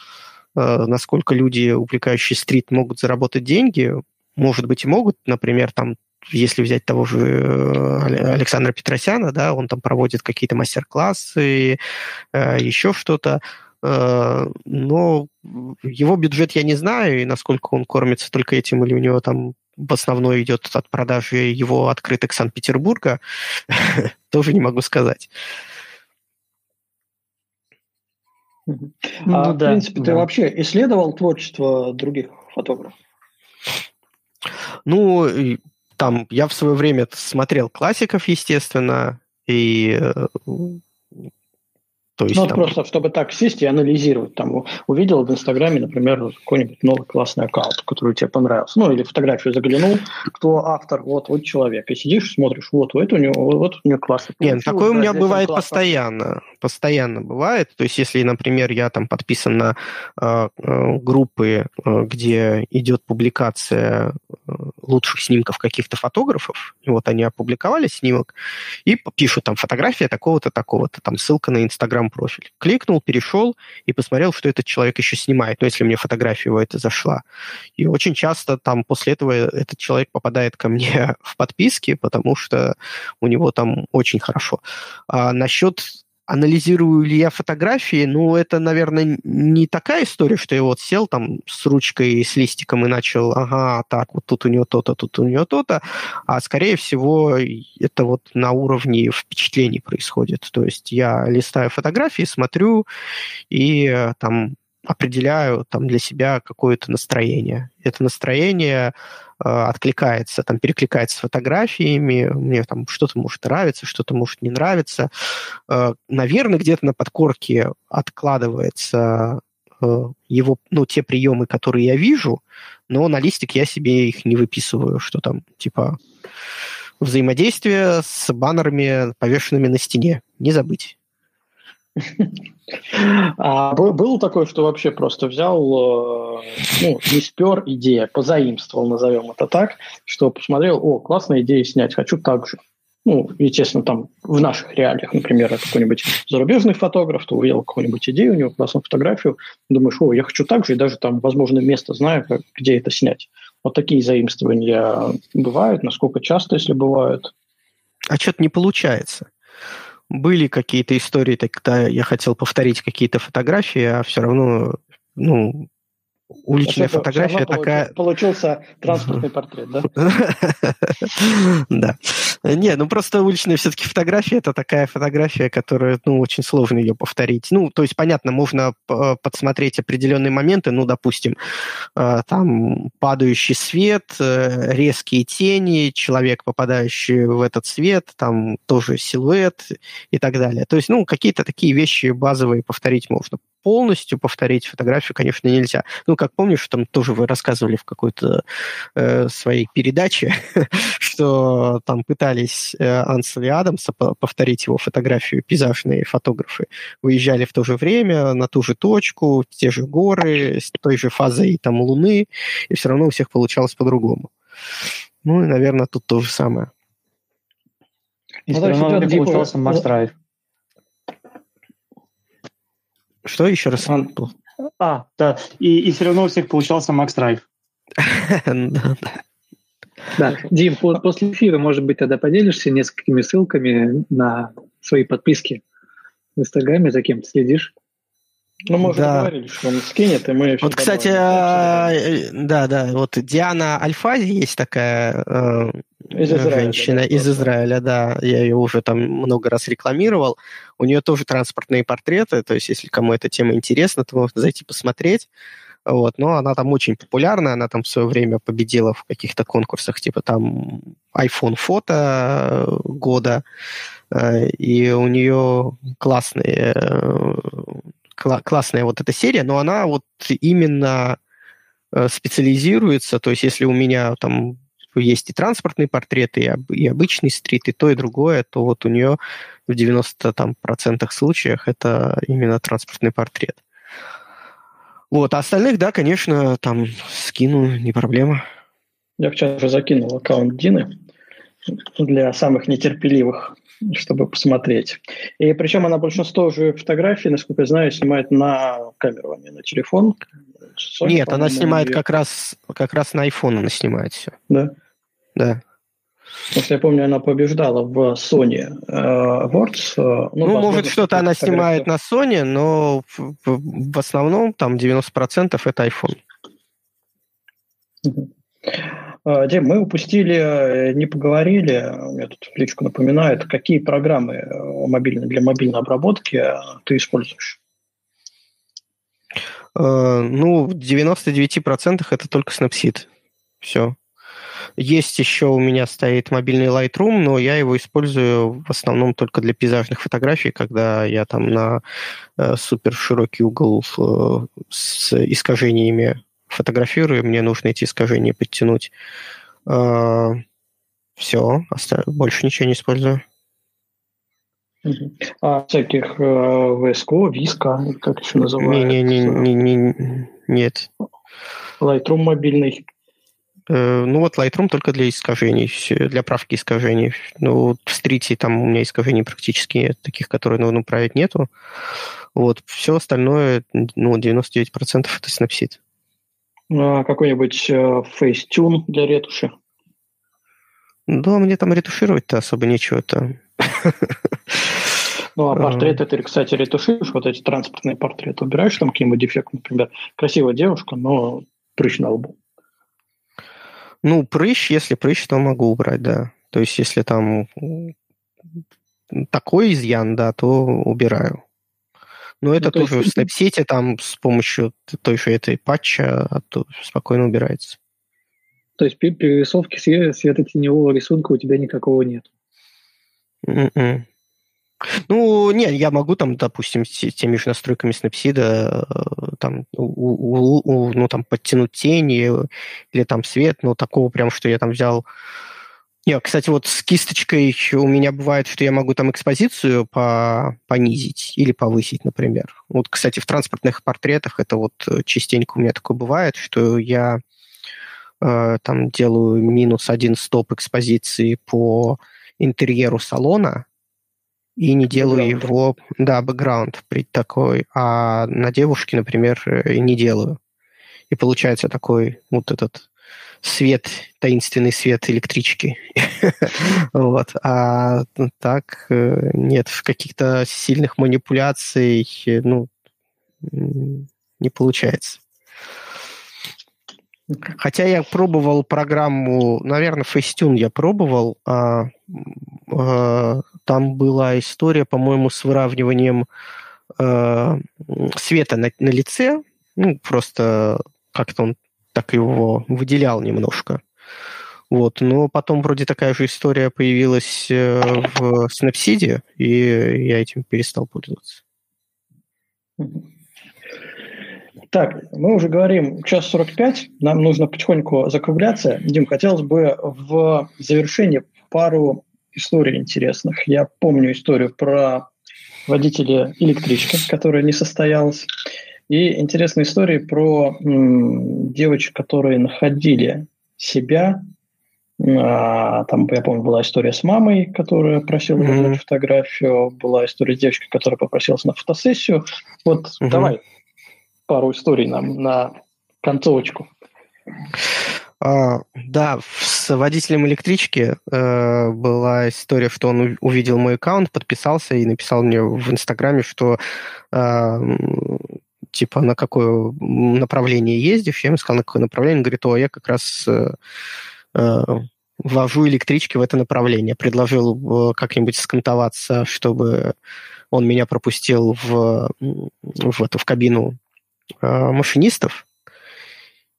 э, насколько люди, увлекающие стрит, могут заработать деньги. Может быть, и могут, например, там если взять того же э, Александра Петросяна, да, он там проводит какие-то мастер-классы, э, еще что-то, э, но его бюджет я не знаю, и насколько он кормится только этим, или у него там в основном идет от продажи его открыток Санкт-Петербурга, (laughs) тоже не могу сказать. Ну, а, да, в принципе, да. ты вообще исследовал творчество других фотографов? Ну, там я в свое время смотрел классиков, естественно, и э, то есть, ну, там... просто, чтобы так сесть и анализировать. Там увидел в Инстаграме, например, какой-нибудь новый классный аккаунт, который тебе понравился. Ну, или фотографию заглянул, кто автор, вот, вот человек. И сидишь, смотришь, вот, вот у него, вот у него классный. Нет, такое у меня бывает постоянно. Постоянно бывает. То есть, если, например, я там подписан на э, э группы, э, где идет публикация э, лучших снимков каких-то фотографов, и вот они опубликовали снимок, и пишут там фотография такого-то, такого-то, там ссылка на Инстаграм Инстаграм-профиль. Кликнул, перешел и посмотрел, что этот человек еще снимает, ну, если мне фотография его это зашла. И очень часто там после этого этот человек попадает ко мне (laughs) в подписки, потому что у него там очень хорошо. А насчет анализирую ли я фотографии, ну, это, наверное, не такая история, что я вот сел там с ручкой, с листиком и начал, ага, так, вот тут у него то-то, тут у него то-то, а скорее всего это вот на уровне впечатлений происходит. То есть я листаю фотографии, смотрю и э, там определяю там для себя какое-то настроение. Это настроение э, откликается, там перекликается с фотографиями, мне там что-то может нравиться, что-то может не нравиться. Э, наверное, где-то на подкорке откладывается э, его, ну, те приемы, которые я вижу, но на листик я себе их не выписываю, что там, типа, взаимодействие с баннерами, повешенными на стене. Не забыть. А было такое, что вообще просто взял, э, ну, не спер идея, позаимствовал, назовем это так, что посмотрел, о, классная идея снять, хочу так же. Ну, естественно, там в наших реалиях, например, какой-нибудь зарубежный фотограф, ты увидел какую-нибудь идею, у него классную фотографию, думаешь, о, я хочу так же, и даже там, возможно, место знаю, как, где это снять. Вот такие заимствования бывают, насколько часто, если бывают? А что-то не получается были какие-то истории, когда я хотел повторить какие-то фотографии, а все равно, ну, уличная все, фотография такая... Получился (laughs) транспортный портрет, да? (laughs) Да. Не, ну просто уличная все-таки фотография это такая фотография, которая, ну, очень сложно ее повторить. Ну, то есть, понятно, можно подсмотреть определенные моменты, ну, допустим, э, там падающий свет, э, резкие тени, человек, попадающий в этот свет, там тоже силуэт и так далее. То есть, ну, какие-то такие вещи базовые повторить можно полностью повторить фотографию, конечно, нельзя. Ну, как помнишь, там тоже вы рассказывали в какой-то э, своей передаче, (laughs) что там пытались э, Ансель и Адамса повторить его фотографию, пейзажные фотографы. Выезжали в то же время, на ту же точку, в те же горы, с той же фазой там Луны, и все равно у всех получалось по-другому. Ну и, наверное, тут то же самое. И ну, все равно не получался Макс Драйв. Что еще раз? А, да. И, и все равно у всех получался Макс Драйв. (laughs) Да, Дим, после эфира, может быть, тогда поделишься несколькими ссылками на свои подписки в Инстаграме, за кем ты следишь? Ну, мы уже да. говорили, что он скинет, и мы... Вот, кстати, а, э, да, да, вот Диана Альфази есть такая э, из Израиля, женщина да, из Израиля, да, я ее уже там много раз рекламировал. У нее тоже транспортные портреты, то есть если кому эта тема интересна, то можно зайти посмотреть. Вот, но она там очень популярна, она там в свое время победила в каких-то конкурсах, типа там iPhone фото года, э, и у нее классные классная вот эта серия, но она вот именно э, специализируется, то есть если у меня там есть и транспортные портреты, и, обычный стрит, и то, и другое, то вот у нее в 90% там, процентах случаях это именно транспортный портрет. Вот, а остальных, да, конечно, там скину, не проблема. Я вчера закинул аккаунт Дины для самых нетерпеливых чтобы посмотреть. И причем она большинство уже фотографий, насколько я знаю, снимает на камеру, а не на телефон. Sony, Нет, она снимает как раз, как раз на iPhone она снимает все. Да? Да. Потому что я помню, она побеждала в Sony э, Awards. Э, ну, ну может, что-то она снимает на Sony, но в основном там 90% это iPhone. Угу. А, Дим, мы упустили, э, не поговорили, меня тут личку напоминает, какие программы э, мобильные для мобильной обработки э, ты используешь? Ну, в 99% это только Snapseed. Все. Есть еще у меня стоит мобильный Lightroom, но я его использую в основном только для пейзажных фотографий, когда я там на э, супер широкий угол э, с искажениями фотографирую, мне нужно эти искажения подтянуть. А, все, больше ничего не использую. А всяких э, VSCO, Виска, как еще называют? Не, не, не, не, не, нет. Lightroom мобильный. Э, ну вот Lightroom только для искажений, для правки искажений. Ну, в стрите там у меня искажений практически нет, таких, которые нужно управить, нету. Вот, все остальное, ну, 99% это Snapseed. А, какой-нибудь э, Facetune для ретуши? Да, мне там ретушировать-то особо нечего-то. (laughs) Ну, а портреты ты, кстати, ретушируешь, вот эти транспортные портреты, убираешь там какие-нибудь дефекты, например, красивая девушка, но прыщ на лбу. Ну, прыщ, если прыщ, то могу убрать, да. То есть, если там такой изъян, да, то убираю. Но это ну, тоже есть... в Snapseed там с помощью той же этой патча а то спокойно убирается. То есть перерисовки светотеневого рисунка у тебя никакого нет? Mm-mm. М-м. Ну, не, я могу там, допустим, с теми же настройками Snapseed э, там, у, у, у, ну, там, подтянуть тени или там свет, но такого прям, что я там взял нет, кстати, вот с кисточкой у меня бывает, что я могу там экспозицию по понизить или повысить, например. Вот, кстати, в транспортных портретах это вот э, частенько у меня такое бывает, что я э, там делаю минус один стоп экспозиции по интерьеру салона и не делаю background. его, да, бэкграунд при такой, а на девушке, например, э, не делаю. И получается такой вот этот свет, таинственный свет электрички. (laughs) вот. А так э, нет, в каких-то сильных манипуляций, ну, не получается. Хотя я пробовал программу, наверное, Facetune я пробовал, а, а, там была история, по-моему, с выравниванием а, света на, на лице, ну, просто как-то он так его выделял немножко. Вот, но потом вроде такая же история появилась э, в Snapseed, и я этим перестал пользоваться. Так, мы уже говорим час 45, нам нужно потихоньку закругляться. Дим, хотелось бы в завершение пару историй интересных. Я помню историю про водителя электрички, которая не состоялась. И интересные истории про м, девочек, которые находили себя. А, там, я помню, была история с мамой, которая просила mm-hmm. фотографию. Была история с девочкой, которая попросилась на фотосессию. Вот mm-hmm. давай пару историй нам на концовочку. А, да, с водителем электрички э, была история, что он увидел мой аккаунт, подписался и написал мне в Инстаграме, что э, типа на какое направление ездишь. Я ему сказал, на какое направление. Он говорит, о, я как раз э, э, вожу электрички в это направление. Предложил э, как-нибудь скантоваться, чтобы он меня пропустил в, в, эту, в кабину э, машинистов,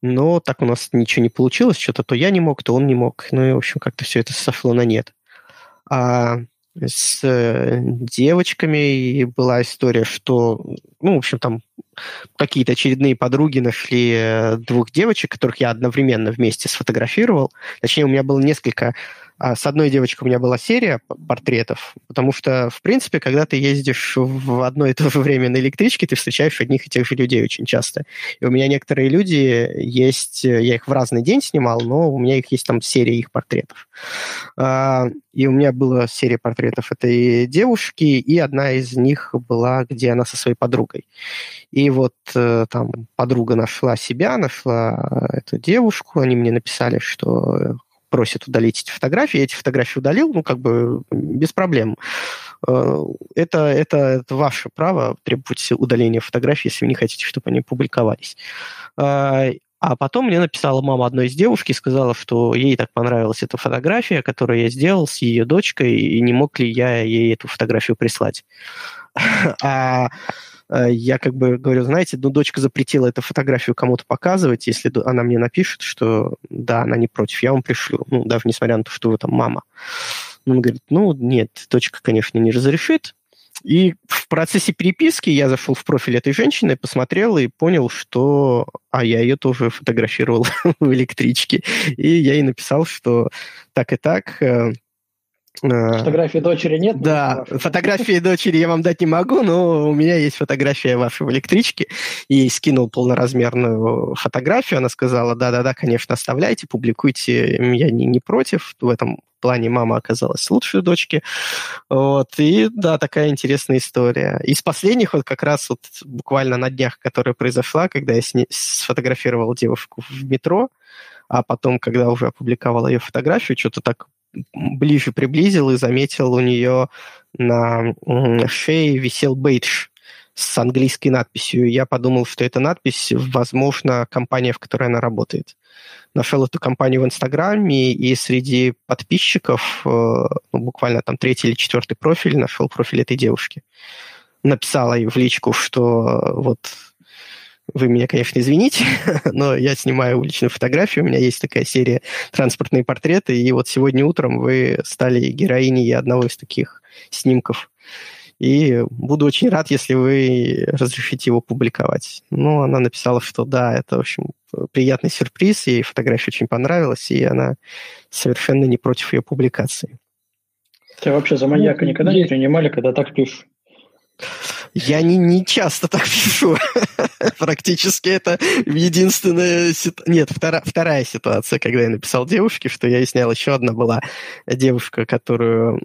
но так у нас ничего не получилось, что-то то я не мог, то он не мог, ну и, в общем, как-то все это сошло на нет. А с э, девочками была история, что, ну, в общем, там какие-то очередные подруги нашли э, двух девочек, которых я одновременно вместе сфотографировал. Точнее, у меня было несколько с одной девочкой у меня была серия портретов, потому что, в принципе, когда ты ездишь в одно и то же время на электричке, ты встречаешь одних и тех же людей очень часто. И у меня некоторые люди есть, я их в разный день снимал, но у меня их есть там серия их портретов. А, и у меня была серия портретов этой девушки, и одна из них была, где она со своей подругой. И вот э, там подруга нашла себя, нашла эту девушку, они мне написали, что просит удалить эти фотографии, я эти фотографии удалил, ну, как бы без проблем. Э, это, это, это ваше право требовать удаления фотографий, если вы не хотите, чтобы они публиковались. А, а потом мне написала мама одной из девушки сказала, что ей так понравилась эта фотография, которую я сделал с ее дочкой, и не мог ли я ей эту фотографию прислать. (laughs) А Э, я как бы говорю, знаете, ну, дочка запретила эту фотографию кому-то показывать, если она мне напишет, что да, она не против, я вам пришлю, ну, даже несмотря на то, что вы там мама. Он говорит, ну, нет, дочка, конечно, не разрешит. И в процессе переписки я зашел в профиль этой женщины, посмотрел и понял, что... А я ее тоже фотографировал (laughs) в электричке. И я ей написал, что так и так, э, Э, фотографии дочери нет? Да, (laughs) фотографии дочери я вам дать не могу, но у меня есть фотография вашей в электричке. И скинул полноразмерную фотографию. Она сказала, да-да-да, конечно, оставляйте, публикуйте, я не, не против. В этом плане мама оказалась лучшей дочки. Вот. И да, такая интересная история. Из последних вот как раз вот буквально на днях, которая произошла, когда я сни- сфотографировал девушку в метро, а потом, когда уже опубликовал ее фотографию, что-то так ближе приблизил и заметил у нее на шее висел бейдж с английской надписью. Я подумал, что это надпись, возможно, компания, в которой она работает. Нашел эту компанию в Инстаграме, и среди подписчиков, э, ну, буквально там третий или четвертый профиль, нашел профиль этой девушки. Написала ей в личку, что вот вы меня, конечно, извините, (laughs) но я снимаю уличную фотографию, у меня есть такая серия «Транспортные портреты», и вот сегодня утром вы стали героиней одного из таких снимков. И буду очень рад, если вы разрешите его публиковать. Ну, она написала, что да, это, в общем, приятный сюрприз, ей фотография очень понравилась, и она совершенно не против ее публикации. Тебя вообще за маньяка никогда не принимали, когда так пишешь? Я не, не часто так (laughs) пишу. (laughs) Практически это единственная. Нет, втора... вторая ситуация, когда я написал девушке, что я снял еще одна была девушка, которую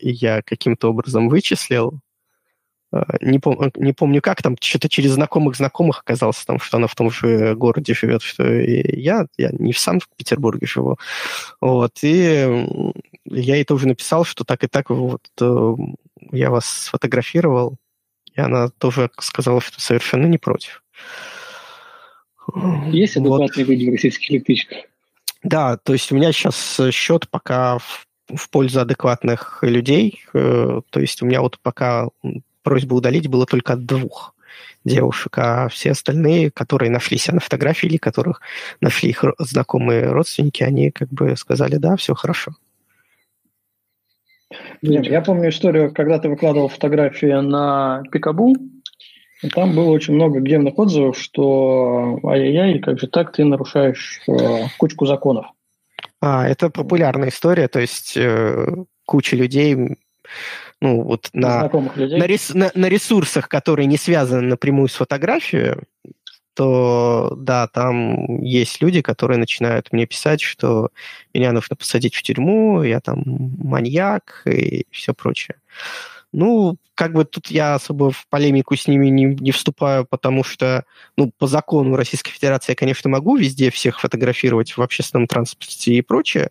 я каким-то образом вычислил. А, не, пом... не помню как, там что-то через знакомых знакомых оказалось, там, что она в том же городе живет, что и я, я не в Санкт-Петербурге живу. Вот, и я ей тоже написал, что так и так вот э, я вас сфотографировал, и она тоже сказала, что совершенно не против. Есть адекватные вот. люди в российских электричках? Да, то есть у меня сейчас счет пока в, в пользу адекватных людей. Э, то есть у меня вот пока просьба удалить было только от двух девушек, а все остальные, которые нашли себя на фотографии или которых нашли их знакомые родственники, они как бы сказали, да, все хорошо. Нет, я помню историю, когда ты выкладывал фотографии на Пикабу, там было очень много гневных отзывов, что ай-яй-яй, как же так, ты нарушаешь э, кучку законов. А, это популярная история, то есть э, куча людей ну, вот на, на, рес, на, на ресурсах, которые не связаны напрямую с фотографией, то да, там есть люди, которые начинают мне писать, что меня нужно посадить в тюрьму, я там маньяк и все прочее. Ну, как бы тут я особо в полемику с ними не, не вступаю, потому что, ну, по закону Российской Федерации я, конечно, могу везде всех фотографировать в общественном транспорте и прочее,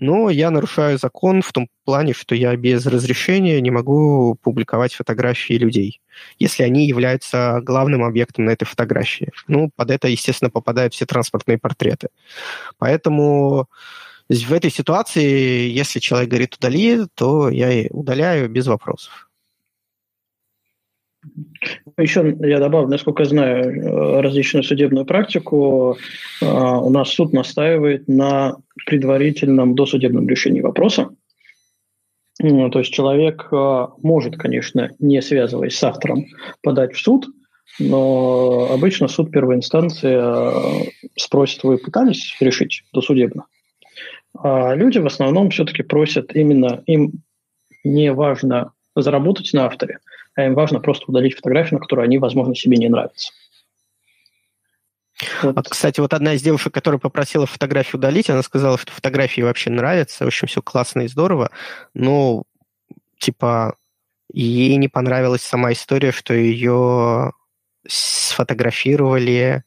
но я нарушаю закон в том плане, что я без разрешения не могу публиковать фотографии людей, если они являются главным объектом на этой фотографии. Ну, под это, естественно, попадают все транспортные портреты. Поэтому в этой ситуации, если человек говорит удали, то я удаляю без вопросов. Еще я добавлю, насколько я знаю э, различную судебную практику, э, у нас суд настаивает на предварительном досудебном решении вопроса. То есть человек э, может, конечно, не связываясь с автором, подать в суд, но обычно суд первой инстанции спросит, вы пытались решить досудебно? А люди в основном все-таки просят именно, им не важно заработать на авторе, а им важно просто удалить фотографию, на которую они, возможно, себе не нравятся. Вот. вот, кстати, вот одна из девушек, которая попросила фотографию удалить, она сказала, что фотографии вообще нравятся, в общем, все классно и здорово, но, типа, ей не понравилась сама история, что ее сфотографировали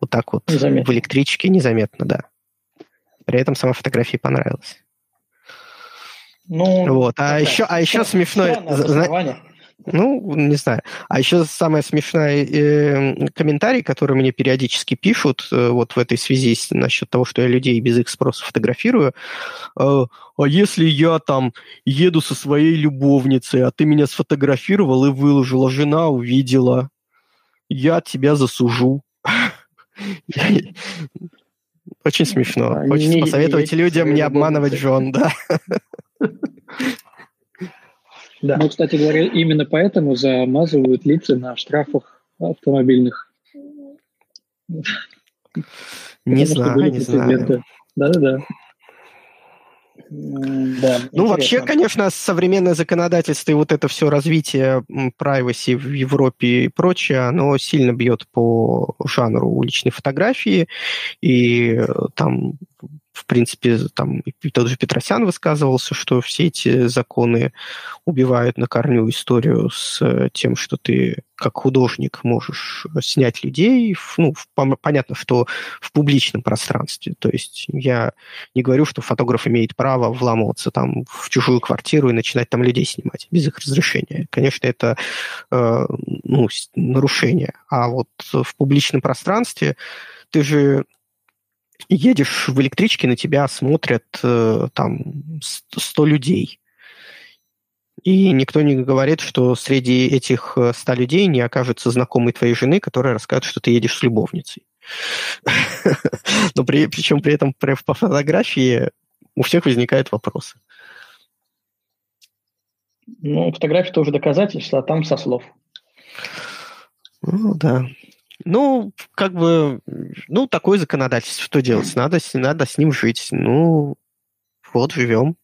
вот так вот незаметно. в электричке незаметно, да. При этом сама фотография понравилась. Ну, вот. А еще, а еще смешное... Ну, не знаю. А еще самый смешной э, комментарий, который мне периодически пишут э, вот в этой связи с, насчет того, что я людей без их спроса фотографирую. Э, а если я там еду со своей любовницей, а ты меня сфотографировал и выложила, жена увидела, я тебя засужу. (laughs) Очень смешно. Хочется посоветовать людям не обманывать жен, да. (laughs) Да. Ну, кстати говоря, именно поэтому замазывают лица на штрафах автомобильных. Не знаю, не знаю. Да-да-да. Да, ну, вообще, конечно, современное законодательство и вот это все развитие privacy в Европе и прочее, оно сильно бьет по жанру уличной фотографии, и э, там в принципе, там тот же Петросян высказывался, что все эти законы убивают на корню историю с э, тем, что ты как художник можешь снять людей, ну, понятно, что в публичном пространстве. То есть я не говорю, что фотограф имеет право вламываться там в чужую квартиру и начинать там людей снимать без их разрешения. Конечно, это э, ну, нарушение. А вот в публичном пространстве ты же едешь в электричке, на тебя смотрят э, там 100 людей. И никто не говорит, что среди этих 100 людей не окажется знакомый твоей жены, которая расскажет, что ты едешь с любовницей. (laughs) Но при, причем при этом по фотографии у всех возникают вопросы. Ну, фотография тоже доказательство, а там со слов. Ну, да. Ну, как бы, ну, такое законодательство, что делать? Надо, надо с ним жить. Ну, вот, живем.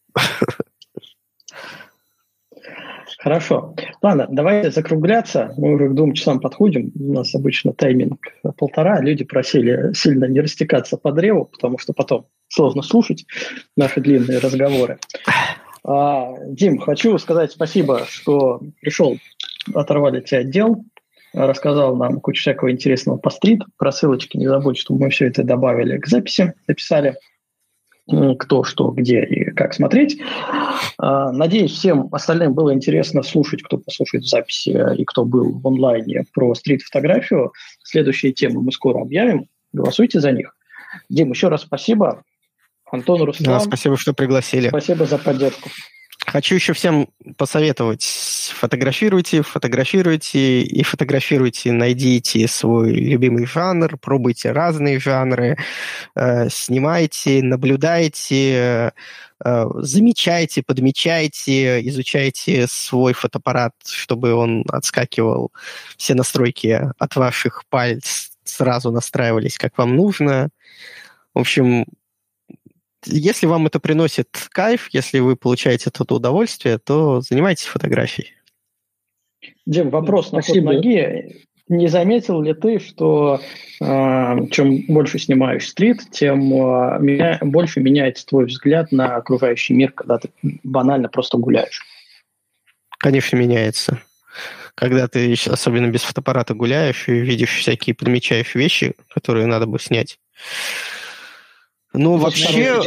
Хорошо. Ладно, давайте закругляться. Мы уже к двум часам подходим. У нас обычно тайминг полтора. Люди просили сильно не растекаться по древу, потому что потом сложно слушать наши длинные разговоры. А, Дим, хочу сказать спасибо, что пришел, оторвали тебя отдел рассказал нам кучу всякого интересного по стрит. Про ссылочки не забудь, что мы все это добавили к записи, записали. кто, что, где и как смотреть. А, надеюсь, всем остальным было интересно слушать, кто послушает в записи и кто был в онлайне про стрит-фотографию. Следующие темы мы скоро объявим. Голосуйте за них. Дим, еще раз спасибо. Антон, Руслан. Да, спасибо, что пригласили. Спасибо за поддержку. Хочу еще всем посоветовать. Фотографируйте, фотографируйте и фотографируйте. Найдите свой любимый жанр, пробуйте разные жанры, э, снимайте, наблюдайте, э, замечайте, подмечайте, изучайте свой фотоаппарат, чтобы он отскакивал. Все настройки от ваших пальцев сразу настраивались, как вам нужно. В общем, если вам это приносит кайф, если вы получаете это удовольствие, то занимайтесь фотографией. Дим, вопрос на ход ноги. Не заметил ли ты, что э, чем больше снимаешь стрит, тем э, меня, больше меняется твой взгляд на окружающий мир, когда ты банально просто гуляешь? Конечно, меняется. Когда ты, особенно без фотоаппарата, гуляешь и видишь всякие, подмечаешь вещи, которые надо бы снять, ну, вообще...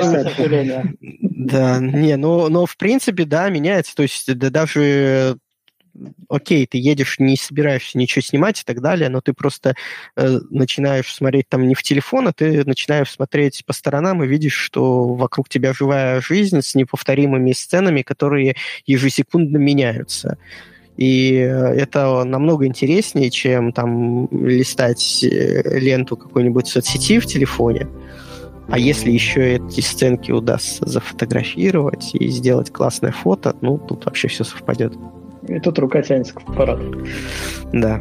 Да, не, но, но в принципе, да, меняется. То есть да, даже окей, ты едешь, не собираешься ничего снимать и так далее, но ты просто э, начинаешь смотреть там не в телефон, а ты начинаешь смотреть по сторонам и видишь, что вокруг тебя живая жизнь с неповторимыми сценами, которые ежесекундно меняются. И э, это намного интереснее, чем там листать э, ленту какой-нибудь соцсети в телефоне. А если еще эти сценки удастся зафотографировать и сделать классное фото, ну, тут вообще все совпадет. И тут рука тянется к аппарату. Да.